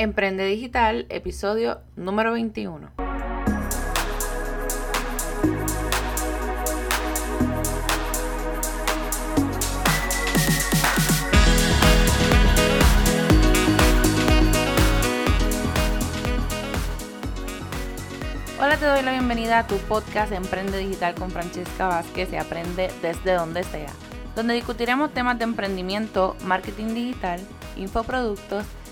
Emprende Digital, episodio número 21. Hola, te doy la bienvenida a tu podcast Emprende Digital con Francesca Vázquez y aprende desde donde sea, donde discutiremos temas de emprendimiento, marketing digital, infoproductos,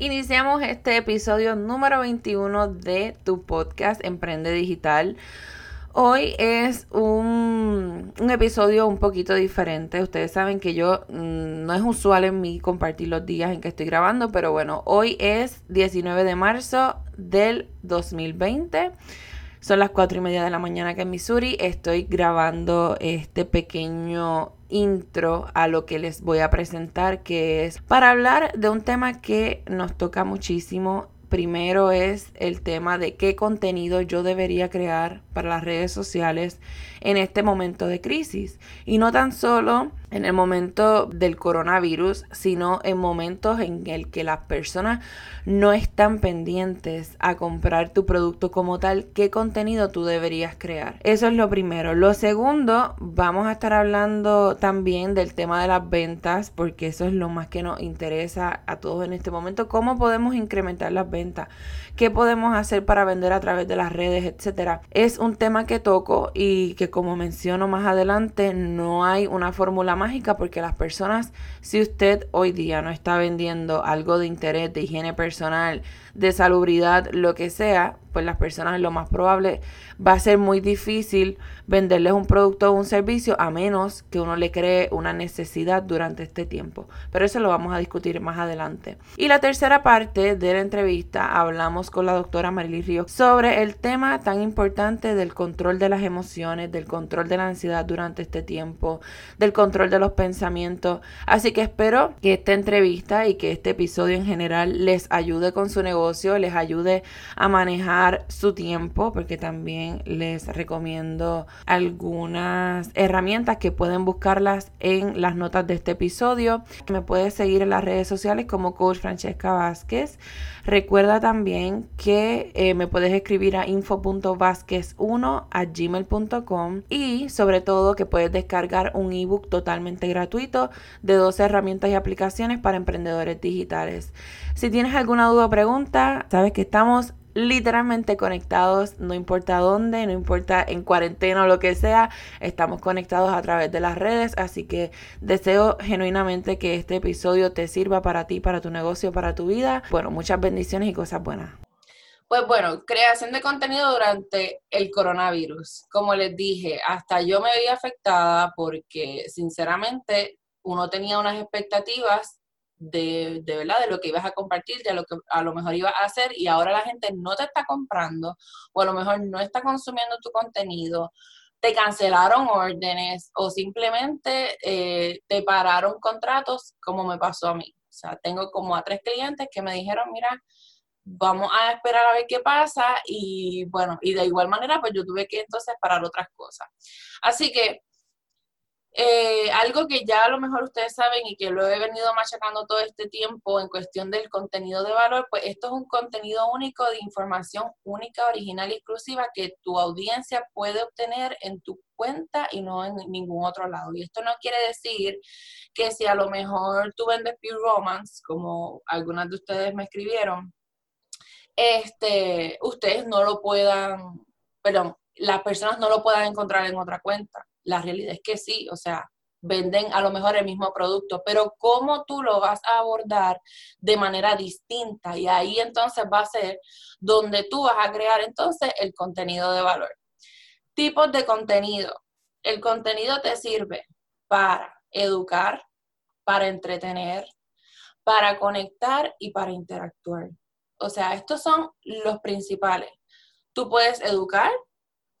Iniciamos este episodio número 21 de tu podcast Emprende Digital. Hoy es un, episodio un poquito diferente. Ustedes saben que yo mm, no es usual en mí compartir los días en que estoy grabando, pero bueno, hoy es 19 de marzo del 2020. Son las 4 y media de la mañana que en Missouri. Estoy grabando este pequeño intro a lo que les voy a presentar, que es para hablar de un tema que nos toca muchísimo. Primero es el tema de qué contenido yo debería crear para las redes sociales en este momento de crisis. Y no tan solo en el momento del coronavirus, sino en momentos en el que las personas no están pendientes a comprar tu producto como tal, qué contenido tú deberías crear. Eso es lo primero. Lo segundo, vamos a estar hablando también del tema de las ventas, porque eso es lo más que nos interesa a todos en este momento. ¿Cómo podemos incrementar las ventas? ¿Qué podemos hacer para vender a través de las redes, etcétera? Es un tema que toco y que como menciono más adelante, no hay una fórmula mágica porque las personas, si usted hoy día no está vendiendo algo de interés, de higiene personal, de salubridad, lo que sea, pues las personas lo más probable va a ser muy difícil venderles un producto o un servicio a menos que uno le cree una necesidad durante este tiempo. Pero eso lo vamos a discutir más adelante. Y la tercera parte de la entrevista hablamos con la doctora Marily Ríos sobre el tema tan importante del control de las emociones, del control de la ansiedad durante este tiempo, del control de los pensamientos. Así que espero que esta entrevista y que este episodio en general les ayude con su negocio, les ayude a manejar su tiempo porque también les recomiendo algunas herramientas que pueden buscarlas en las notas de este episodio. Me puedes seguir en las redes sociales como Coach Francesca Vázquez. Recuerda también que eh, me puedes escribir a info.vázquez1 a gmail.com y sobre todo que puedes descargar un ebook totalmente gratuito de 12 herramientas y aplicaciones para emprendedores digitales. Si tienes alguna duda o pregunta, sabes que estamos literalmente conectados, no importa dónde, no importa en cuarentena o lo que sea, estamos conectados a través de las redes, así que deseo genuinamente que este episodio te sirva para ti, para tu negocio, para tu vida. Bueno, muchas bendiciones y cosas buenas. Pues bueno, creación de contenido durante el coronavirus. Como les dije, hasta yo me vi afectada porque sinceramente uno tenía unas expectativas de, de, verdad, de lo que ibas a compartir, de lo que a lo mejor ibas a hacer y ahora la gente no te está comprando o a lo mejor no está consumiendo tu contenido, te cancelaron órdenes o simplemente eh, te pararon contratos como me pasó a mí. O sea, tengo como a tres clientes que me dijeron, mira, vamos a esperar a ver qué pasa y bueno, y de igual manera pues yo tuve que entonces parar otras cosas. Así que eh, algo que ya a lo mejor ustedes saben y que lo he venido machacando todo este tiempo en cuestión del contenido de valor, pues esto es un contenido único de información única, original y exclusiva que tu audiencia puede obtener en tu cuenta y no en ningún otro lado. Y esto no quiere decir que si a lo mejor tú vendes Pure Romance, como algunas de ustedes me escribieron, este, ustedes no lo puedan, perdón, las personas no lo puedan encontrar en otra cuenta la realidad es que sí, o sea, venden a lo mejor el mismo producto, pero cómo tú lo vas a abordar de manera distinta y ahí entonces va a ser donde tú vas a crear entonces el contenido de valor. Tipos de contenido. El contenido te sirve para educar, para entretener, para conectar y para interactuar. O sea, estos son los principales. Tú puedes educar,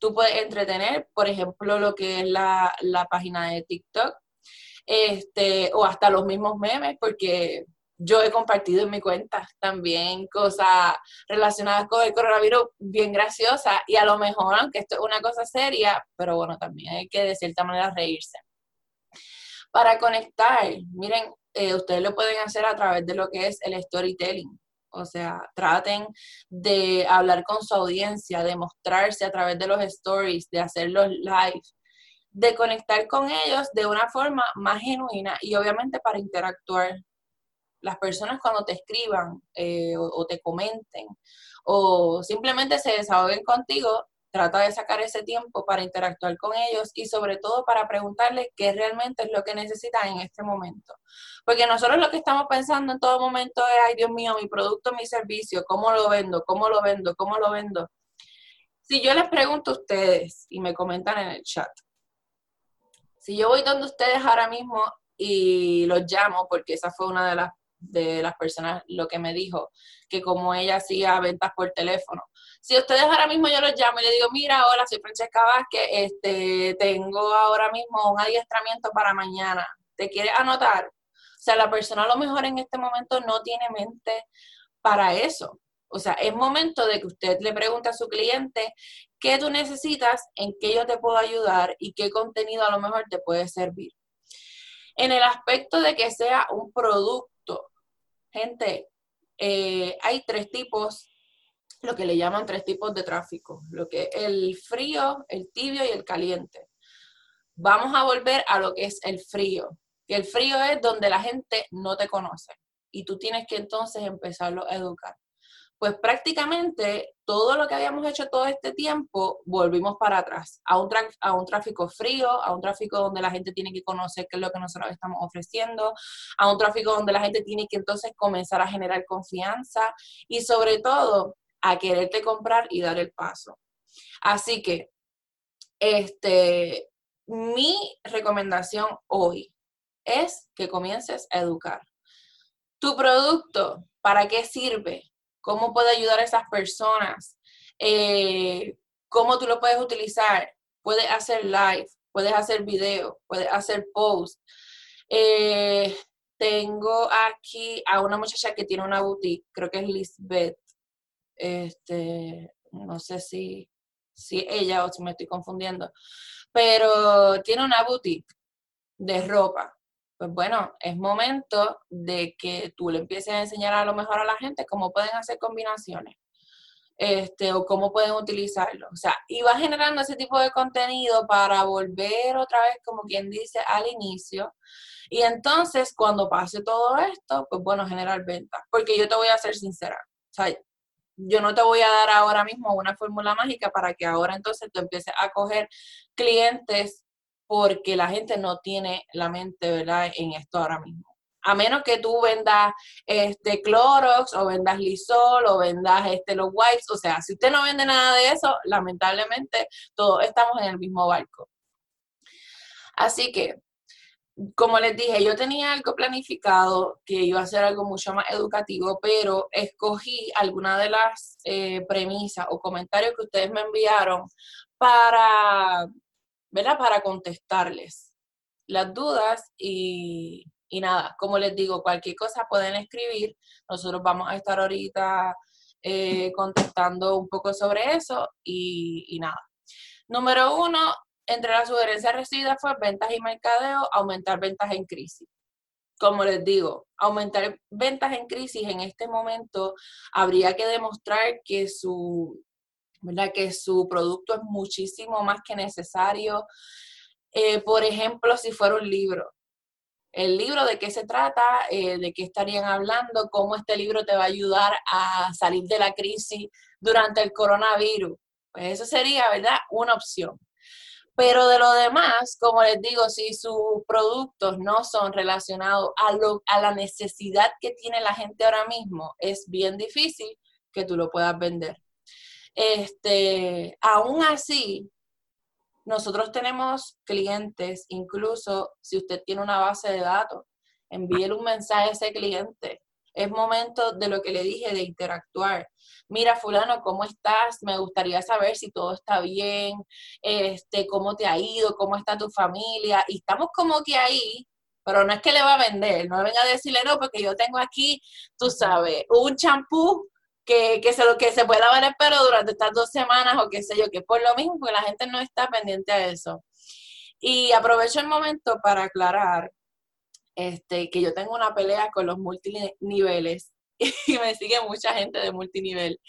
tú puedes entretener, por ejemplo, lo que es la, la página de TikTok, este, o hasta los mismos memes, porque yo he compartido en mi cuenta también cosas relacionadas con el coronavirus bien graciosas y a lo mejor, aunque esto es una cosa seria, pero bueno, también hay que de cierta manera reírse. Para conectar, miren, eh, ustedes lo pueden hacer a través de lo que es el storytelling. O sea, traten de hablar con su audiencia, de mostrarse a través de los stories, de hacer los live, de conectar con ellos de una forma más genuina y obviamente para interactuar. Las personas cuando te escriban eh, o, te comenten o simplemente se desahoguen contigo, trata de sacar ese tiempo para interactuar con ellos y sobre todo para preguntarles qué realmente es lo que necesitan en este momento. Porque nosotros lo que estamos pensando en todo momento es, ay Dios mío, mi producto, mi servicio, ¿cómo lo vendo? ¿Cómo lo vendo? ¿Cómo lo vendo? Si yo les pregunto a ustedes y me comentan en el chat, si yo voy donde ustedes ahora mismo y los llamo, porque esa fue una de las de las personas lo que me dijo, que como ella hacía ventas por teléfono. Si ustedes ahora mismo yo los llamo y le digo, mira, hola, soy Francesca Vázquez, este, tengo ahora mismo un adiestramiento para mañana, ¿te quieres anotar? O sea, la persona a lo mejor en este momento no tiene mente para eso. O sea, es momento de que usted le pregunte a su cliente qué tú necesitas, en qué yo te puedo ayudar y qué contenido a lo mejor te puede servir. En el aspecto de que sea un producto, Gente, eh, hay tres tipos, lo que le llaman tres tipos de tráfico, lo que el frío, el tibio y el caliente. Vamos a volver a lo que es el frío, que el frío es donde la gente no te conoce y tú tienes que entonces empezarlo a educar pues prácticamente todo lo que habíamos hecho todo este tiempo volvimos para atrás, a un, a un tráfico frío, a un tráfico donde la gente tiene que conocer qué es lo que nosotros estamos ofreciendo, a un tráfico donde la gente tiene que entonces comenzar a generar confianza y sobre todo a quererte comprar y dar el paso. Así que, este, mi recomendación hoy es que comiences a educar. Tu producto, ¿para qué sirve? cómo puede ayudar a esas personas, eh, cómo tú lo puedes utilizar. Puedes hacer live, puedes hacer video, puedes hacer post. Eh, tengo aquí a una muchacha que tiene una boutique, creo que es Lisbeth. Este, no sé si, si ella o si me estoy confundiendo, pero tiene una boutique de ropa pues bueno, es momento de que tú le empieces a enseñar a lo mejor a la gente cómo pueden hacer combinaciones. Este, o cómo pueden utilizarlo. O sea, y va generando ese tipo de contenido para volver otra vez, como quien dice, al inicio. Y entonces, cuando pase todo esto, pues bueno, generar ventas. Porque yo te voy a ser sincera. O sea, yo no te voy a dar ahora mismo una fórmula mágica para que ahora entonces tú empieces a coger clientes porque la gente no tiene la mente, ¿verdad?, en esto ahora mismo. A menos que tú vendas este Clorox o vendas Lisol o vendas este los wipes, o sea, si usted no vende nada de eso, lamentablemente todos estamos en el mismo barco. Así que, como les dije, yo tenía algo planificado que iba a ser algo mucho más educativo, pero escogí algunas de las eh, premisas o comentarios que ustedes me enviaron para ¿verdad? Para contestarles las dudas y, nada, como les digo, cualquier cosa pueden escribir. Nosotros vamos a estar ahorita eh, contestando un poco sobre eso y, y, nada. Número uno, entre las sugerencias recibidas fue ventas y mercadeo, aumentar ventas en crisis. Como les digo, aumentar ventas en crisis en este momento habría que demostrar que su ¿verdad? Que su producto es muchísimo más que necesario. Eh, por ejemplo, si fuera un libro. El libro, ¿de qué se trata? Eh, ¿De qué estarían hablando? ¿Cómo este libro te va a ayudar a salir de la crisis durante el coronavirus? Pues eso sería, ¿verdad? Una opción. Pero de lo demás, como les digo, si sus productos no son relacionados a, lo, a la necesidad que tiene la gente ahora mismo, es bien difícil que tú lo puedas vender. Este, aún así, nosotros tenemos clientes, incluso si usted tiene una base de datos, envíele un mensaje a ese cliente. Es momento de lo que le dije, de interactuar. Mira, fulano, ¿cómo estás? Me gustaría saber si todo está bien, este, cómo te ha ido, cómo está tu familia. Y estamos como que ahí, pero no es que le va a vender, no venga a decirle no, porque yo tengo aquí, tú sabes, un champú que, que, se, que se pueda lavar el pelo durante estas dos semanas o qué sé yo, que por lo mismo, porque la gente no está pendiente a eso. Y aprovecho el momento para aclarar este, que yo tengo una pelea con los multiniveles y me sigue mucha gente de multinivel.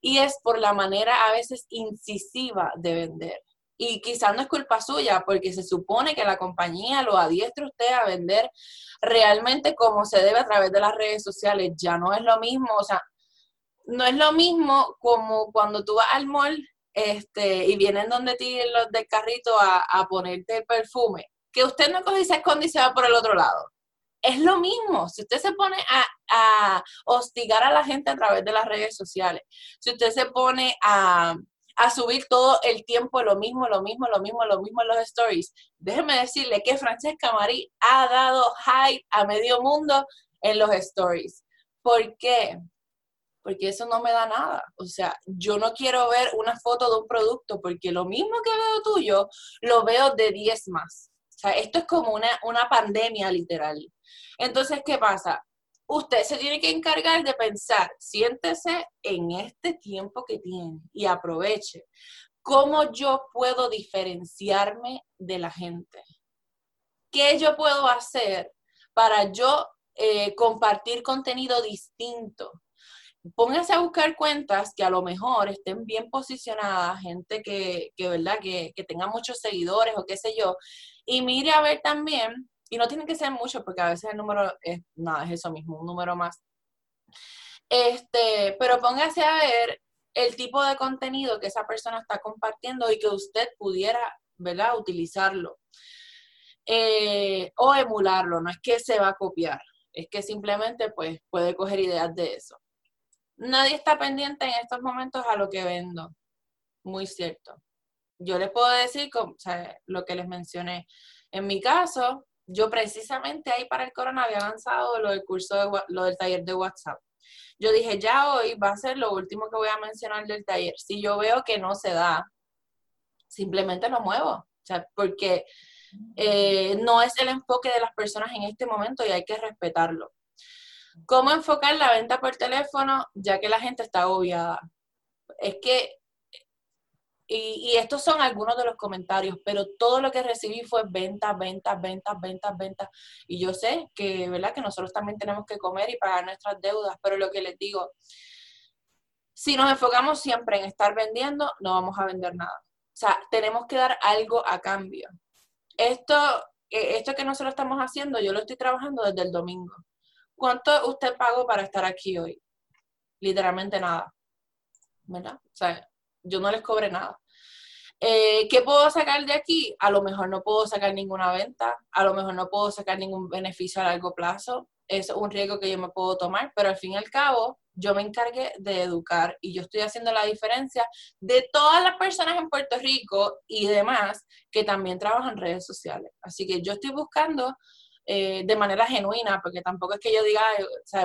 Y es por la manera a veces incisiva de vender. Y quizás no es culpa suya, porque se supone que la compañía lo adiestra usted a vender realmente como se debe a través de las redes sociales. Ya no es lo mismo, o sea, no es lo mismo como cuando tú vas al mall este, y vienen donde ti los del carrito a, a ponerte el perfume, que usted no coge y se esconde y se va por el otro lado es lo mismo. Si usted se pone a, hostigar a la gente a través de las redes sociales, si usted se pone a, subir todo el tiempo lo mismo, lo mismo, lo mismo, lo mismo en los stories, déjeme decirle que Francesca Marí ha dado hype a medio mundo en los stories. ¿Por qué? Porque eso no me da nada. O sea, yo no quiero ver una foto de un producto porque lo mismo que veo tuyo, lo veo de 10 más. Esto es como una, una pandemia literal. Entonces, ¿qué pasa? Usted se tiene que encargar de pensar, siéntese en este tiempo que tiene y aproveche. ¿Cómo yo puedo diferenciarme de la gente? ¿Qué yo puedo hacer para yo eh, compartir contenido distinto? póngase a buscar cuentas que a lo mejor estén bien posicionadas, gente que, que ¿verdad? Que, que tenga muchos seguidores o qué sé yo, y mire a ver también y no tiene que ser mucho porque a veces el número es, nada, es eso mismo, un número más. Este, pero póngase a ver el tipo de contenido que esa persona está compartiendo y que usted pudiera, ¿verdad?, utilizarlo. Eh, o emularlo, no es que se va a copiar, es que simplemente pues puede coger ideas de eso. Nadie está pendiente en estos momentos a lo que vendo, muy cierto. Yo les puedo decir lo que les mencioné. En mi caso, yo precisamente ahí para el corona había avanzado lo del curso, de, lo del taller de WhatsApp. Yo dije, ya hoy va a ser lo último que voy a mencionar del taller. Si yo veo que no se da, simplemente lo muevo. O sea, porque eh, no es el enfoque de las personas en este momento y hay que respetarlo. ¿Cómo enfocar la venta por teléfono ya que la gente está agobiada? Es que y, estos son algunos de los comentarios, pero todo lo que recibí fue ventas, ventas, ventas, ventas, ventas. Y yo sé que, ¿verdad? Que nosotros también tenemos que comer y pagar nuestras deudas, pero lo que les digo, si nos enfocamos siempre en estar vendiendo, no vamos a vender nada. O sea, tenemos que dar algo a cambio. Esto, eh, esto que nosotros estamos haciendo, yo lo estoy trabajando desde el domingo. ¿Cuánto usted pagó para estar aquí hoy? Literalmente nada. ¿Verdad? O sea, yo no les cobré nada. Eh, ¿Qué puedo sacar de aquí? A lo mejor no puedo sacar ninguna venta, a lo mejor no puedo sacar ningún beneficio a largo plazo. Es un riesgo que yo me puedo tomar, pero al fin y al cabo, yo me encargué de educar y yo estoy haciendo la diferencia de todas las personas en Puerto Rico y demás que también trabajan en redes sociales. Así que yo estoy buscando eh, de manera genuina, porque tampoco es que yo diga,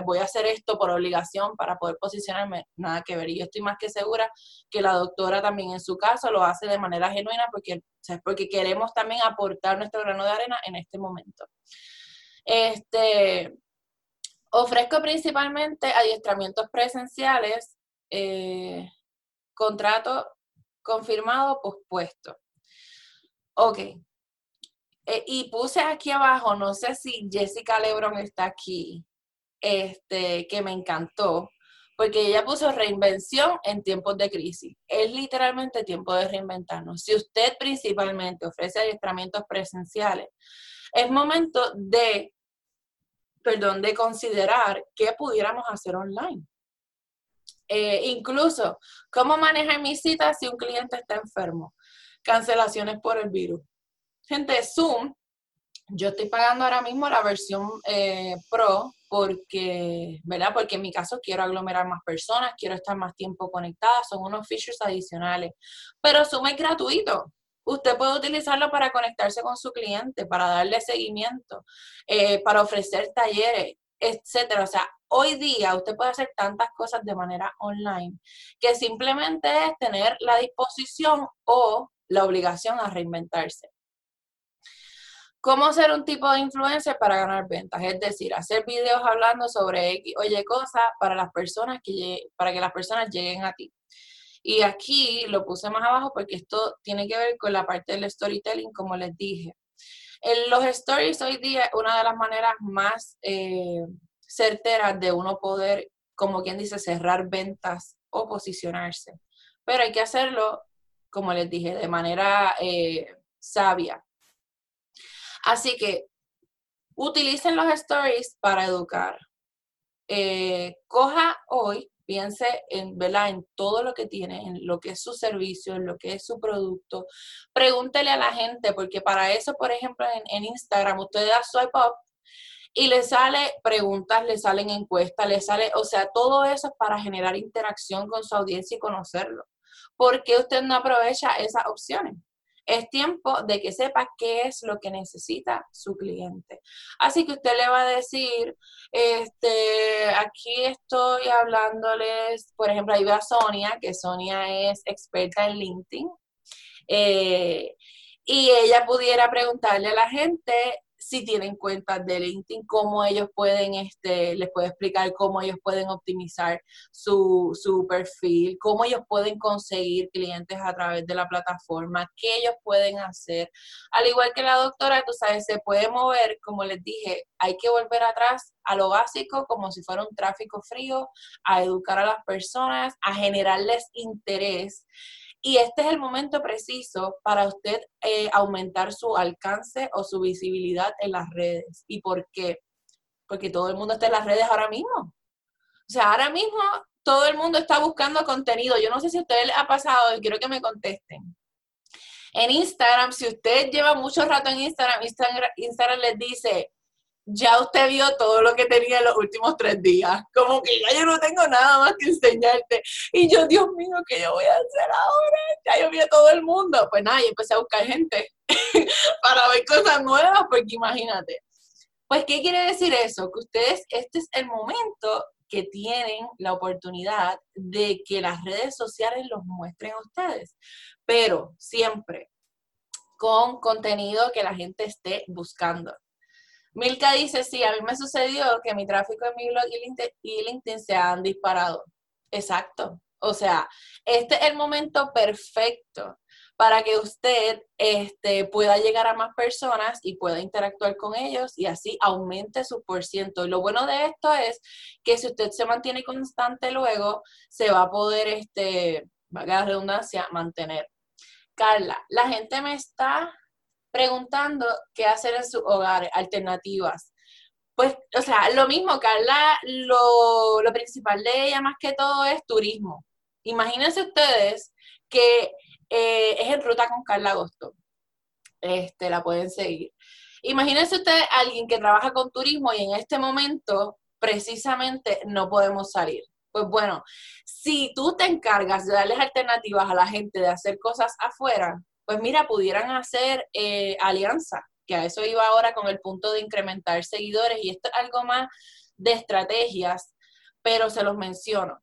voy a hacer esto por obligación para poder posicionarme, nada que ver. Y yo estoy más que segura que la doctora también en su caso lo hace de manera genuina porque, o porque queremos también aportar nuestro grano de arena en este momento. Este, ofrezco principalmente adiestramientos presenciales, eh, contrato confirmado, pospuesto. Ok, eh, y puse aquí abajo, no sé si Jessica Lebron está aquí, este, que me encantó, porque ella puso reinvención en tiempos de crisis. Es literalmente tiempo de reinventarnos. Si usted principalmente ofrece adiestramientos presenciales, es momento de, perdón, de considerar qué pudiéramos hacer online. Eh, incluso, ¿cómo manejar mis citas si un cliente está enfermo? Cancelaciones por el virus Gente, Zoom, yo estoy pagando ahora mismo la versión eh, Pro porque, ¿verdad? Porque en mi caso quiero aglomerar más personas, quiero estar más tiempo conectada, son unos features adicionales. Pero Zoom es gratuito. Usted puede utilizarlo para conectarse con su cliente, para darle seguimiento, eh, para ofrecer talleres, etcétera. O sea, hoy día usted puede hacer tantas cosas de manera online que simplemente es tener la disposición o la obligación a reinventarse. ¿Cómo ser un tipo de influencer para ganar ventas? Es decir, hacer videos hablando sobre X, oye, cosas para las personas que para que las personas lleguen a ti. Y aquí lo puse más abajo porque esto tiene que ver con la parte del storytelling, como les dije. Los stories hoy día, una de las maneras más eh, certeras de uno poder, como quien dice, cerrar ventas o posicionarse. Pero hay que hacerlo, como les dije, de manera eh, sabia. Así que utilicen los stories para educar. Eh, coja hoy piense en, ¿verdad? en todo lo que tiene, en lo que es su servicio, en lo que es su producto. Pregúntele a la gente, porque para eso, por ejemplo, en, Instagram, usted da swipe up y le sale preguntas, le salen encuestas, le sale, o sea, todo eso es para generar interacción con su audiencia y conocerlo. ¿Por qué usted no aprovecha esas opciones? Es tiempo de que sepa qué es lo que necesita su cliente. Así que usted le va a decir, este, aquí estoy hablándoles, por ejemplo, ahí va Sonia, que Sonia es experta en LinkedIn. Eh, y ella pudiera preguntarle a la gente si tienen cuentas de LinkedIn, cómo ellos pueden, este, les puede explicar cómo ellos pueden optimizar su, su perfil, cómo ellos pueden conseguir clientes a través de la plataforma, qué ellos pueden hacer. Al igual que la doctora, tú sabes, se puede mover, como les dije, hay que volver atrás a lo básico, como si fuera un tráfico frío, a educar a las personas, a generarles interés y este es el momento preciso para usted eh, aumentar su alcance o su visibilidad en las redes. ¿Y por qué? Porque todo el mundo está en las redes ahora mismo. O sea, ahora mismo todo el mundo está buscando contenido. Yo no sé si a ustedes les ha pasado y quiero que me contesten. En Instagram, si usted lleva mucho rato en Instagram, Instagram, Instagram les dice, ya usted vio todo lo que tenía en los últimos tres días. Como que ya yo no tengo nada más que enseñarte. Y yo, Dios mío, ¿qué yo voy a hacer ahora? Ya yo vi a todo el mundo. Pues nada, y empecé a buscar gente para ver cosas nuevas, porque imagínate. Pues, ¿qué quiere decir eso? Que ustedes, este es el momento que tienen la oportunidad de que las redes sociales los muestren a ustedes. Pero siempre con contenido que la gente esté buscando. Milka dice, sí, a mí me sucedió que mi tráfico en mi blog y LinkedIn, se han disparado. Exacto. O sea, este es el momento perfecto para que usted este, pueda llegar a más personas y pueda interactuar con ellos y así aumente su por ciento. Lo bueno de esto es que si usted se mantiene constante luego, se va a poder, este, valga la redundancia, mantener. Carla, la gente me está preguntando qué hacer en sus hogares, alternativas. Pues, o sea, lo mismo, Carla, lo, lo principal de ella más que todo es turismo. Imagínense ustedes que eh, es en ruta con Carla Agosto. Este, la pueden seguir. Imagínense ustedes alguien que trabaja con turismo y en este momento precisamente no podemos salir. Pues bueno, si tú te encargas de darles alternativas a la gente de hacer cosas afuera, pues mira, pudieran hacer eh, alianza, que a eso iba ahora con el punto de incrementar seguidores y esto es algo más de estrategias, pero se los menciono.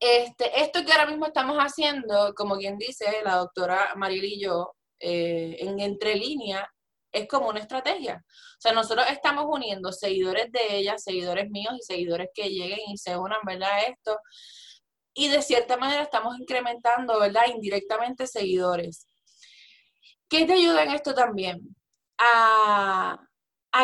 Este, esto que ahora mismo estamos haciendo, como quien dice la doctora Mariel y yo, eh, en entre línea, es como una estrategia. O sea, nosotros estamos uniendo seguidores de ella, seguidores míos y seguidores que lleguen y se unan, ¿verdad? Esto. Y de cierta manera estamos incrementando, ¿verdad? Indirectamente seguidores. ¿Qué te ayuda en esto también? A,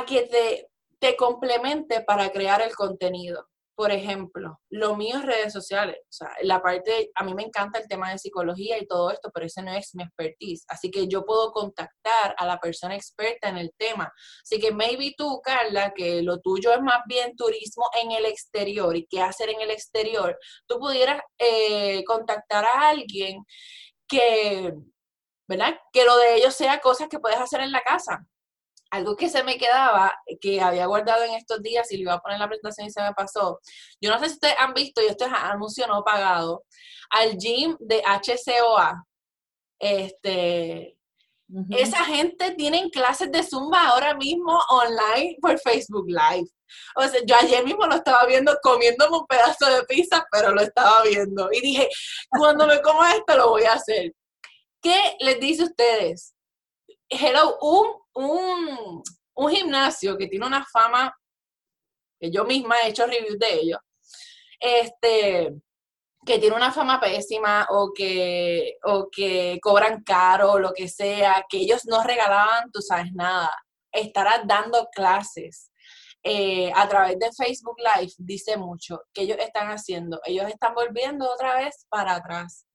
que te, te complemente para crear el contenido. Por ejemplo, lo mío es redes sociales. O sea, la parte, a mí me encanta el tema de psicología y todo esto, pero ese no es mi expertise. Así que yo puedo contactar a la persona experta en el tema. Así que maybe tú, Carla, que lo tuyo es más bien turismo en el exterior y qué hacer en el exterior, tú pudieras eh, contactar a alguien que ¿verdad? Que lo de ellos sea cosas que puedes hacer en la casa. Algo que se me quedaba, que había guardado en estos días y lo iba a poner en la presentación y se me pasó. Yo no sé si ustedes han visto, y esto es anuncio no pagado, al gym de HCOA. Este, Esa gente tiene clases de Zumba ahora mismo online por Facebook Live. O sea, yo ayer mismo lo estaba viendo comiéndome un pedazo de pizza, pero lo estaba viendo. Y dije, cuando me como esto lo voy a hacer. ¿Qué les dice a ustedes? Hello, un, un, un gimnasio que tiene una fama, que yo misma he hecho reviews de ellos, este, que tiene una fama pésima o que, o que cobran caro o lo que sea, que ellos no regalaban, tú sabes, nada. Estarás dando clases eh, a través de Facebook Live, dice mucho, que ellos están haciendo. Ellos están volviendo otra vez para atrás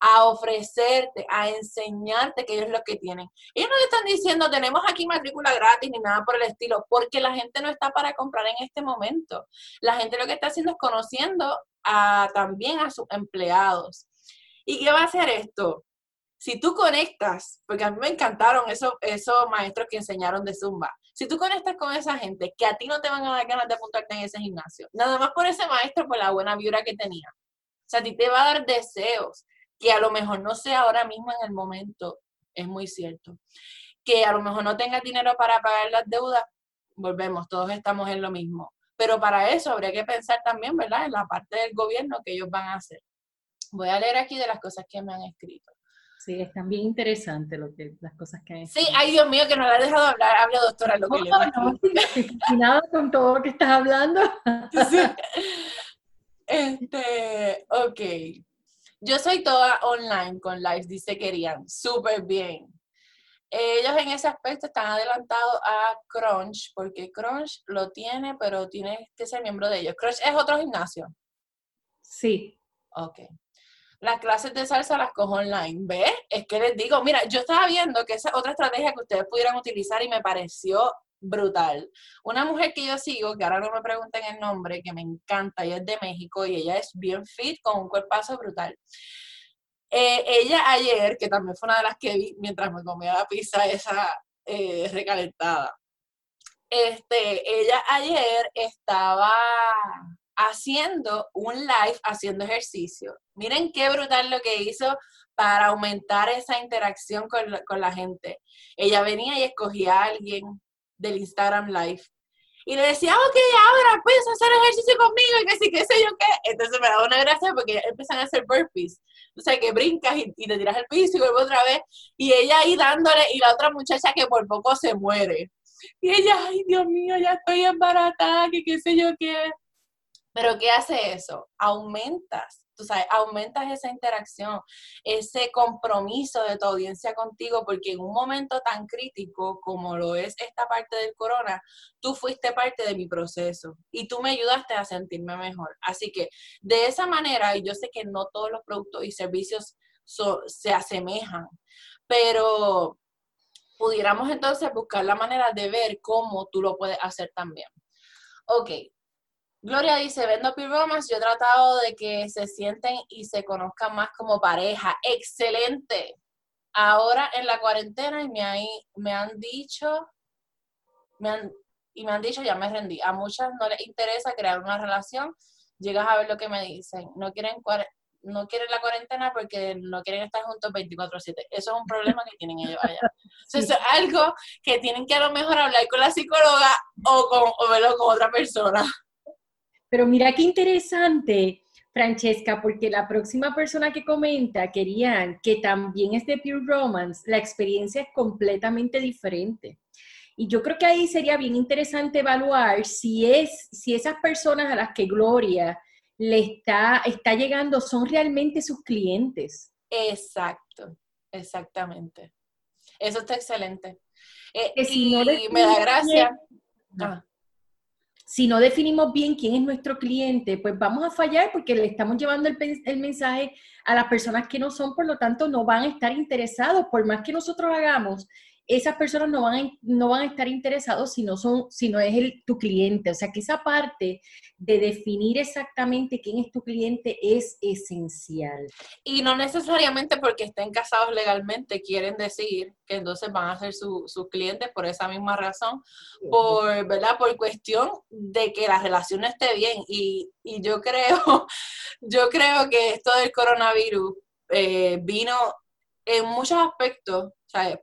a ofrecerte, a enseñarte que ellos es lo que tienen. Ellos no le están diciendo, tenemos aquí matrícula gratis ni nada por el estilo, porque la gente no está para comprar en este momento. La gente lo que está haciendo es conociendo a, también a sus empleados. ¿Y qué va a hacer esto? Si tú conectas, porque a mí me encantaron esos, esos maestros que enseñaron de Zumba, si tú conectas con esa gente que a ti no te van a dar ganas de apuntarte en ese gimnasio, nada más por ese maestro, por la buena vibra que tenía. O sea, a ti te va a dar deseos que a lo mejor no sea ahora mismo en el momento, es muy cierto. Que a lo mejor no tengas dinero para pagar las deudas, volvemos, todos estamos en lo mismo. Pero para eso habría que pensar también, ¿verdad?, en la parte del gobierno que ellos van a hacer. Voy a leer aquí de las cosas que me han escrito. Sí, están bien interesantes lo que, las cosas que han escrito. Sí, ay Dios mío, que no la he dejado hablar. Habla, doctora, lo que le no, con todo lo que estás hablando. Este, ok. Yo soy toda online con live, dice Querían. Súper bien. Ellos en ese aspecto están adelantados a Crunch, porque Crunch lo tiene, pero tienes que ser miembro de ellos. Crunch es otro gimnasio. Sí. Ok. Las clases de salsa las cojo online. ¿Ves? Es que les digo, mira, yo estaba viendo que esa es otra estrategia que ustedes pudieran utilizar y me pareció brutal. Una mujer que yo sigo, que ahora no me pregunten el nombre, que me encanta, ella es de México y ella es bien fit, con un cuerpazo brutal. Eh, ella ayer, que también fue una de las que vi mientras me comía la pizza esa eh, recalentada, este, ella ayer estaba haciendo un live, haciendo ejercicio. Miren qué brutal lo que hizo para aumentar esa interacción con con la gente. Ella venía y escogía a alguien del Instagram Live. Y le decía, ok, ahora puedes hacer ejercicio conmigo y que sí, qué sé yo qué. Entonces me daba una gracia porque empiezan a hacer burpees. O sea, que brincas y, te tiras el piso y vuelves otra vez. Y ella ahí dándole, y la otra muchacha que por poco se muere. Y ella, ay, Dios mío, ya estoy embaratada, que qué sé yo qué. Pero ¿qué hace eso? Aumentas tú sabes, aumentas esa interacción, ese compromiso de tu audiencia contigo, porque en un momento tan crítico como lo es esta parte del corona, tú fuiste parte de mi proceso y tú me ayudaste a sentirme mejor. Así que de esa manera, y yo sé que no todos los productos y servicios se asemejan, pero pudiéramos entonces buscar la manera de ver cómo tú lo puedes hacer también. Ok, Gloria dice, vendo Romance, yo he tratado de que se sienten y se conozcan más como pareja. Excelente. Ahora en la cuarentena y me, me han dicho, me han, y me han dicho, ya me rendí. A muchas no les interesa crear una relación. Llegas a ver lo que me dicen. No quieren, no quieren la cuarentena porque no quieren estar juntos 24/7. Eso es un problema que tienen ellos allá. Eso es algo que tienen que a lo mejor hablar con la psicóloga o, con, o verlo con otra persona. Pero mira qué interesante, Francesca, porque la próxima persona que comenta, querían que también es de Pure Romance, la experiencia es completamente diferente. Y yo creo que ahí sería bien interesante evaluar si, es, si esas personas a las que Gloria le está, está llegando son realmente sus clientes. Exacto, exactamente. Eso está excelente. Eh, y me da gracia. Ah si no definimos bien quién es nuestro cliente, pues vamos a fallar porque le estamos llevando el, mensaje a las personas que no son, por lo tanto no van a estar interesados, por más que nosotros hagamos, esas personas no van a, no van a estar interesados si no, son, si no es el, tu cliente. O sea que esa parte de definir exactamente quién es tu cliente es esencial. Y no necesariamente porque estén casados legalmente quieren decir que entonces van a ser sus clientes por esa misma razón, por, ¿verdad? Por cuestión de que la relación esté bien. Y, y yo creo, yo creo que esto del coronavirus eh, vino en muchos aspectos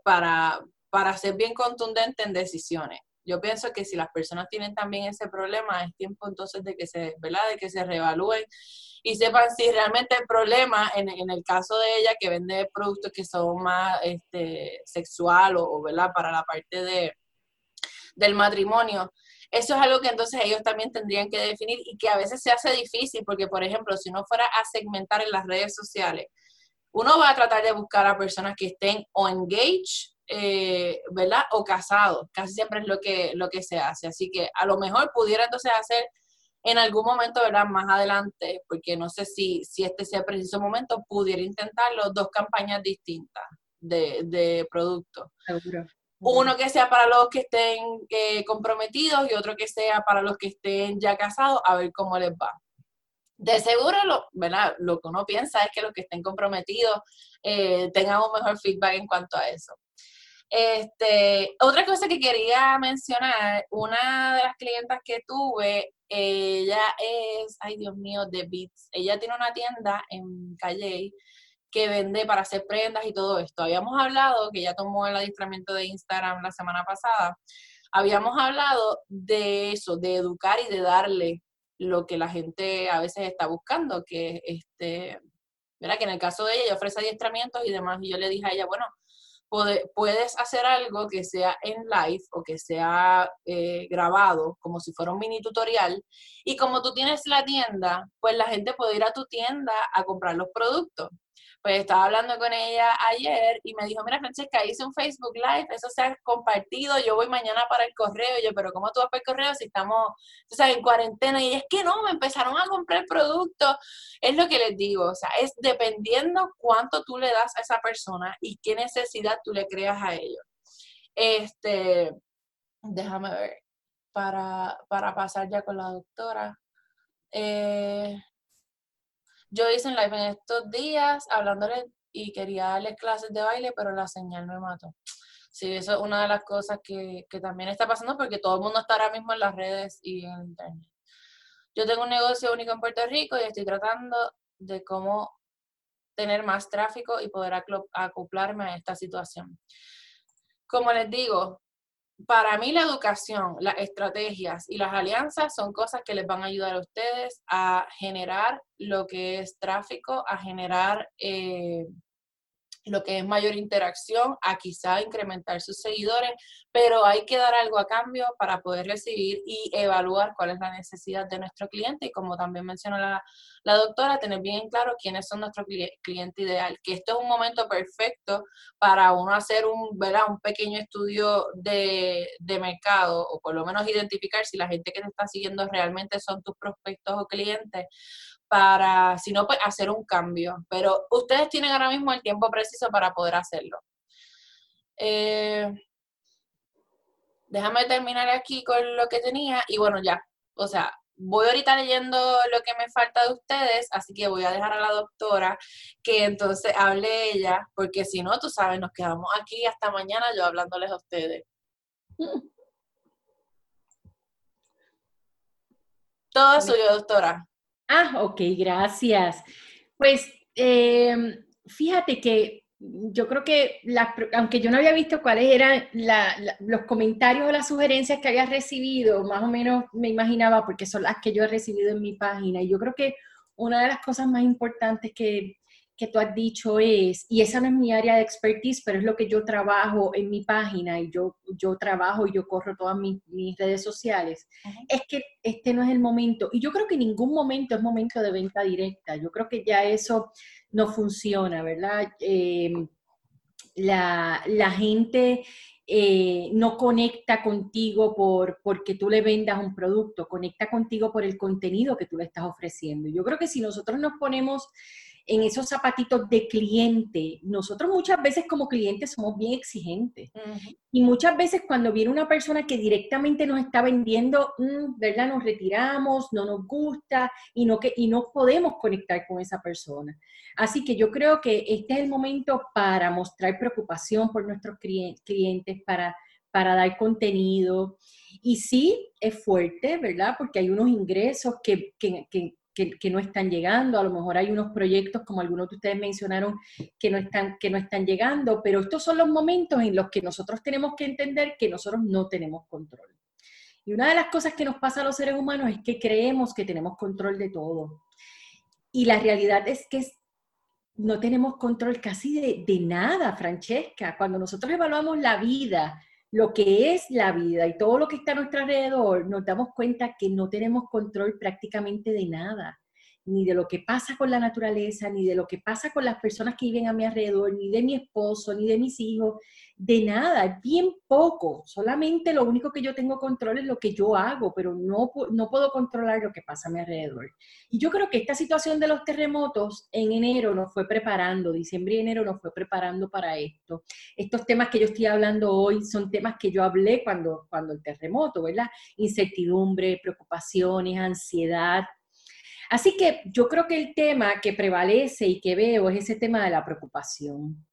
Para, para ser bien contundente en decisiones. Yo pienso que si las personas tienen también ese problema, es tiempo entonces de que se, ¿verdad? De que se reevalúen y sepan si realmente el problema, en, el caso de ella que vende productos que son más este, sexual o, ¿verdad? Para la parte de, del matrimonio, eso es algo que entonces ellos también tendrían que definir y que a veces se hace difícil porque, por ejemplo, si uno fuera a segmentar en las redes sociales, uno va a tratar de buscar a personas que estén o engaged eh, ¿verdad? O casado casi siempre es lo que, lo que se hace. Así que a lo mejor pudiera entonces hacer en algún momento, ¿verdad? Más adelante, porque no sé si, si este sea el preciso momento, pudiera intentarlo dos campañas distintas de, de productos. Uno que sea para los que estén eh, comprometidos y otro que sea para los que estén ya casados, a ver cómo les va. De seguro, lo, ¿verdad? Lo que uno piensa es que los que estén comprometidos eh, tengan un mejor feedback en cuanto a eso. Este, otra cosa que quería mencionar, una de las clientas que tuve, ella es, ay Dios mío, de Beats. Ella tiene una tienda en Calle que vende para hacer prendas y todo esto. Habíamos hablado, que ella tomó el adiestramiento de Instagram la semana pasada, habíamos hablado de eso, de educar y de darle lo que la gente a veces está buscando, que este, ¿verdad? Que en el caso de ella, ella ofrece adiestramientos y demás, y yo le dije a ella, bueno, puedes hacer algo que sea en live o que sea eh, grabado, como si fuera un mini tutorial. Y como tú tienes la tienda, pues la gente puede ir a tu tienda a comprar los productos pues estaba hablando con ella ayer y me dijo, mira Francesca, hice un Facebook Live, eso se ha compartido, yo voy mañana para el correo, yo, pero ¿cómo tú vas para el correo si estamos, sabes, en cuarentena? Y es que no, me empezaron a comprar productos, es lo que les digo, o sea, es dependiendo cuánto tú le das a esa persona y qué necesidad tú le creas a ellos. Este, déjame ver, para, para pasar ya con la doctora. Eh, yo hice en live en estos días hablándole y quería darle clases de baile, pero la señal me mató. Sí, eso es una de las cosas que, también está pasando porque todo el mundo está ahora mismo en las redes y en internet. Yo tengo un negocio único en Puerto Rico y estoy tratando de cómo tener más tráfico y poder acoplarme a esta situación. Como les digo, para mí la educación, las estrategias y las alianzas son cosas que les van a ayudar a ustedes a generar lo que es tráfico, a generar eh, lo que es mayor interacción, a quizá incrementar sus seguidores, pero hay que dar algo a cambio para poder recibir y evaluar cuál es la necesidad de nuestro cliente. Y como también mencionó la, doctora, tener bien claro quiénes son nuestro cliente ideal, que esto es un momento perfecto para uno hacer un, un pequeño estudio de, de mercado o por lo menos identificar si la gente que te está siguiendo realmente son tus prospectos o clientes para, si no, pues hacer un cambio. Pero ustedes tienen ahora mismo el tiempo preciso para poder hacerlo. Eh, déjame terminar aquí con lo que tenía y bueno, ya, o sea, voy ahorita leyendo lo que me falta de ustedes, así que voy a dejar a la doctora que entonces hable ella, porque si no, tú sabes, nos quedamos aquí hasta mañana yo hablándoles a ustedes. Todo suyo, doctora. Ah, ok, gracias. Pues em, fíjate que yo creo que, aunque yo no había visto cuáles eran los comentarios o las sugerencias que había recibido, más o menos me imaginaba porque son las que yo he recibido en mi página. Y yo creo que una de las cosas más importantes que, que tú has dicho es, y esa no es mi área de expertise, pero es lo que yo trabajo en mi página y yo, yo trabajo y yo corro todas mis, redes sociales, es que este no es el momento. Y yo creo que ningún momento es momento de venta directa. Yo creo que ya eso no funciona, ¿verdad? Eh, la, gente eh, no conecta contigo por, porque tú le vendas un producto, conecta contigo por el contenido que tú le estás ofreciendo. Yo creo que si nosotros nos ponemos en esos zapatitos de cliente, nosotros muchas veces como clientes somos bien exigentes. Y muchas veces cuando viene una persona que directamente nos está vendiendo, mm, ¿verdad? Nos retiramos, no nos gusta y no, que, y no podemos conectar con esa persona. Así que yo creo que este es el momento para mostrar preocupación por nuestros clientes, para, para dar contenido. Y sí, es fuerte, ¿verdad? Porque hay unos ingresos que, que, que que, no están llegando, a lo mejor hay unos proyectos, como algunos de ustedes mencionaron, que no, están, que no están llegando, pero estos son los momentos en los que nosotros tenemos que entender que nosotros no tenemos control. Y una de las cosas que nos pasa a los seres humanos es que creemos que tenemos control de todo. Y la realidad es que no tenemos control casi de, de nada, Francesca. Cuando nosotros evaluamos la vida, lo que es la vida y todo lo que está a nuestro alrededor, nos damos cuenta que no tenemos control prácticamente de nada ni de lo que pasa con la naturaleza, ni de lo que pasa con las personas que viven a mi alrededor, ni de mi esposo, ni de mis hijos, de nada, bien poco. Solamente lo único que yo tengo control es lo que yo hago, pero no, no puedo controlar lo que pasa a mi alrededor. Y yo creo que esta situación de los terremotos en enero nos fue preparando, diciembre y enero nos fue preparando para esto. Estos temas que yo estoy hablando hoy son temas que yo hablé cuando, cuando el terremoto, ¿verdad? Incertidumbre, preocupaciones, ansiedad, Así que yo creo que el tema que prevalece y que veo es ese tema de la preocupación.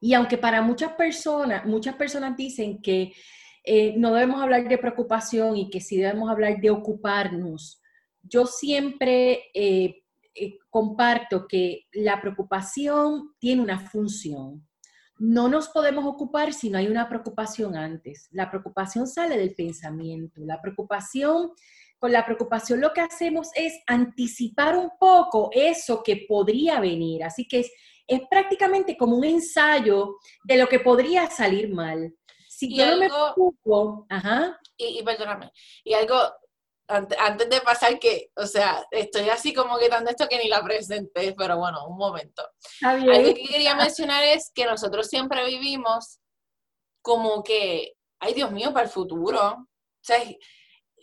Y aunque para muchas personas, muchas personas dicen que eh, no debemos hablar de preocupación y que sí debemos hablar de ocuparnos, yo siempre eh, eh, comparto que la preocupación tiene una función. No nos podemos ocupar si no hay una preocupación antes. La preocupación sale del pensamiento. La preocupación con la preocupación lo que hacemos es anticipar un poco eso que podría venir. Así que es, es prácticamente como un ensayo de lo que podría salir mal. Si yo no me preocupo, ajá. Y, y perdóname, y algo antes, de pasar que, o sea, estoy así como quitando esto que ni la presenté, pero bueno, un momento. Algo que quería mencionar es que nosotros siempre vivimos como que, ay Dios mío, para el futuro. O sea,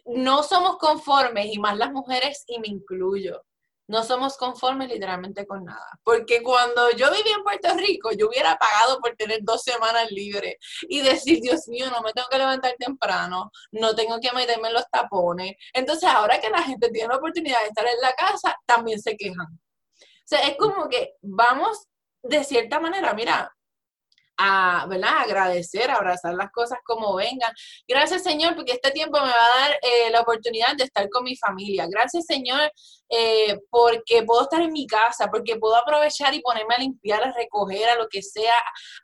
no somos conformes, y más las mujeres, y me incluyo, no somos conformes literalmente con nada. Porque cuando yo vivía en Puerto Rico, yo hubiera pagado por tener dos semanas libres y decir, Dios mío, no me tengo que levantar temprano, no tengo que meterme en los tapones. Entonces, ahora que la gente tiene la oportunidad de estar en la casa, también se quejan. O sea, es como que vamos de cierta manera, mira, a, ¿verdad? agradecer, abrazar las cosas como vengan. Gracias, Señor, porque este tiempo me va a dar eh, la oportunidad de estar con mi familia. Gracias, Señor, eh, porque puedo estar en mi casa, porque puedo aprovechar y ponerme a limpiar, a recoger, a lo que sea,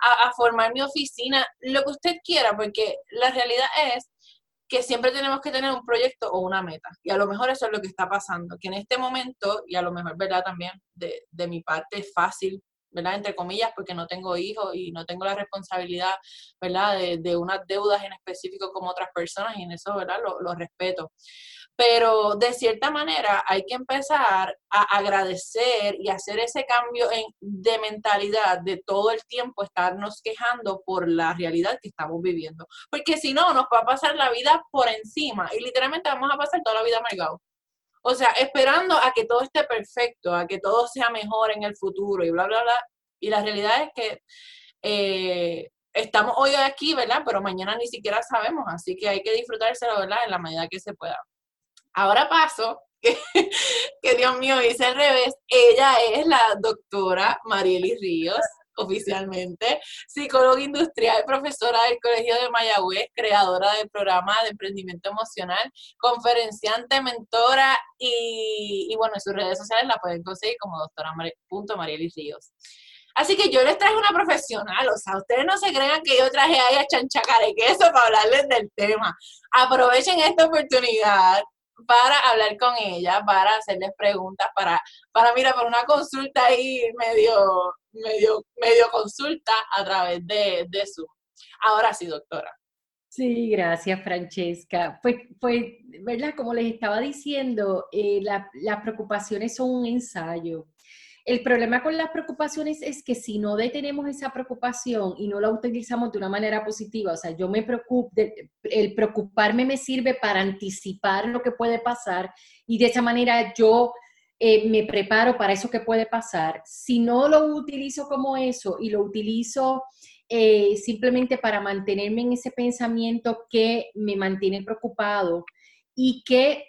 a, a formar mi oficina, lo que usted quiera, porque la realidad es que siempre tenemos que tener un proyecto o una meta. Y a lo mejor eso es lo que está pasando, que en este momento, y a lo mejor, ¿verdad? También de, de mi parte es fácil ¿verdad? Entre comillas, porque no tengo hijos y no tengo la responsabilidad, ¿verdad? De, unas deudas en específico como otras personas y en eso, ¿verdad? Lo, lo, respeto. Pero de cierta manera hay que empezar a agradecer y hacer ese cambio en, de mentalidad de todo el tiempo estarnos quejando por la realidad que estamos viviendo. Porque si no, nos va a pasar la vida por encima y literalmente vamos a pasar toda la vida amargados. O sea, esperando a que todo esté perfecto, a que todo sea mejor en el futuro y bla, bla, bla. Y la realidad es que eh, estamos hoy aquí, ¿verdad? Pero mañana ni siquiera sabemos, así que hay que disfrutárselo, ¿verdad? En la medida que se pueda. Ahora paso, que, que Dios mío, hice al revés. Ella es la doctora Marieli Ríos oficialmente, psicóloga industrial, profesora del Colegio de Mayagüez, creadora del programa de emprendimiento emocional, conferenciante, mentora y, bueno, en sus redes sociales la pueden conseguir como doctora Ríos. Así que yo les traigo una profesional, o sea, ustedes no se crean que yo traje ahí a chanchacar y queso para hablarles del tema. Aprovechen esta oportunidad para hablar con ella, para hacerles preguntas, para, para mira, para una consulta ahí medio, medio, medio consulta a través de, de Zoom. Ahora sí, doctora. Sí, gracias, Francesca. Pues, pues ¿verdad? Como les estaba diciendo, eh, las preocupaciones son un ensayo. El problema con las preocupaciones es que si no detenemos esa preocupación y no la utilizamos de una manera positiva, o sea, yo me preocupo, el preocuparme me sirve para anticipar lo que puede pasar y de esa manera yo eh, me preparo para eso que puede pasar. Si no lo utilizo como eso y lo utilizo eh, simplemente para mantenerme en ese pensamiento que me mantiene preocupado y que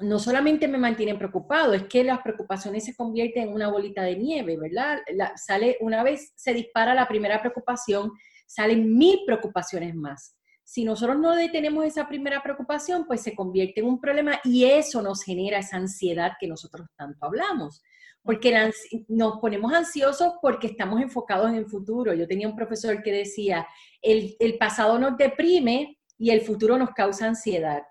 no solamente me mantienen preocupado, es que las preocupaciones se convierten en una bolita de nieve, ¿verdad? sale, una vez se dispara la primera preocupación, salen mil preocupaciones más. Si nosotros no detenemos esa primera preocupación, pues se convierte en un problema y eso nos genera esa ansiedad que nosotros tanto hablamos. Porque nos ponemos ansiosos porque estamos enfocados en el futuro. Yo tenía un profesor que decía, el, el pasado nos deprime y el futuro nos causa ansiedad.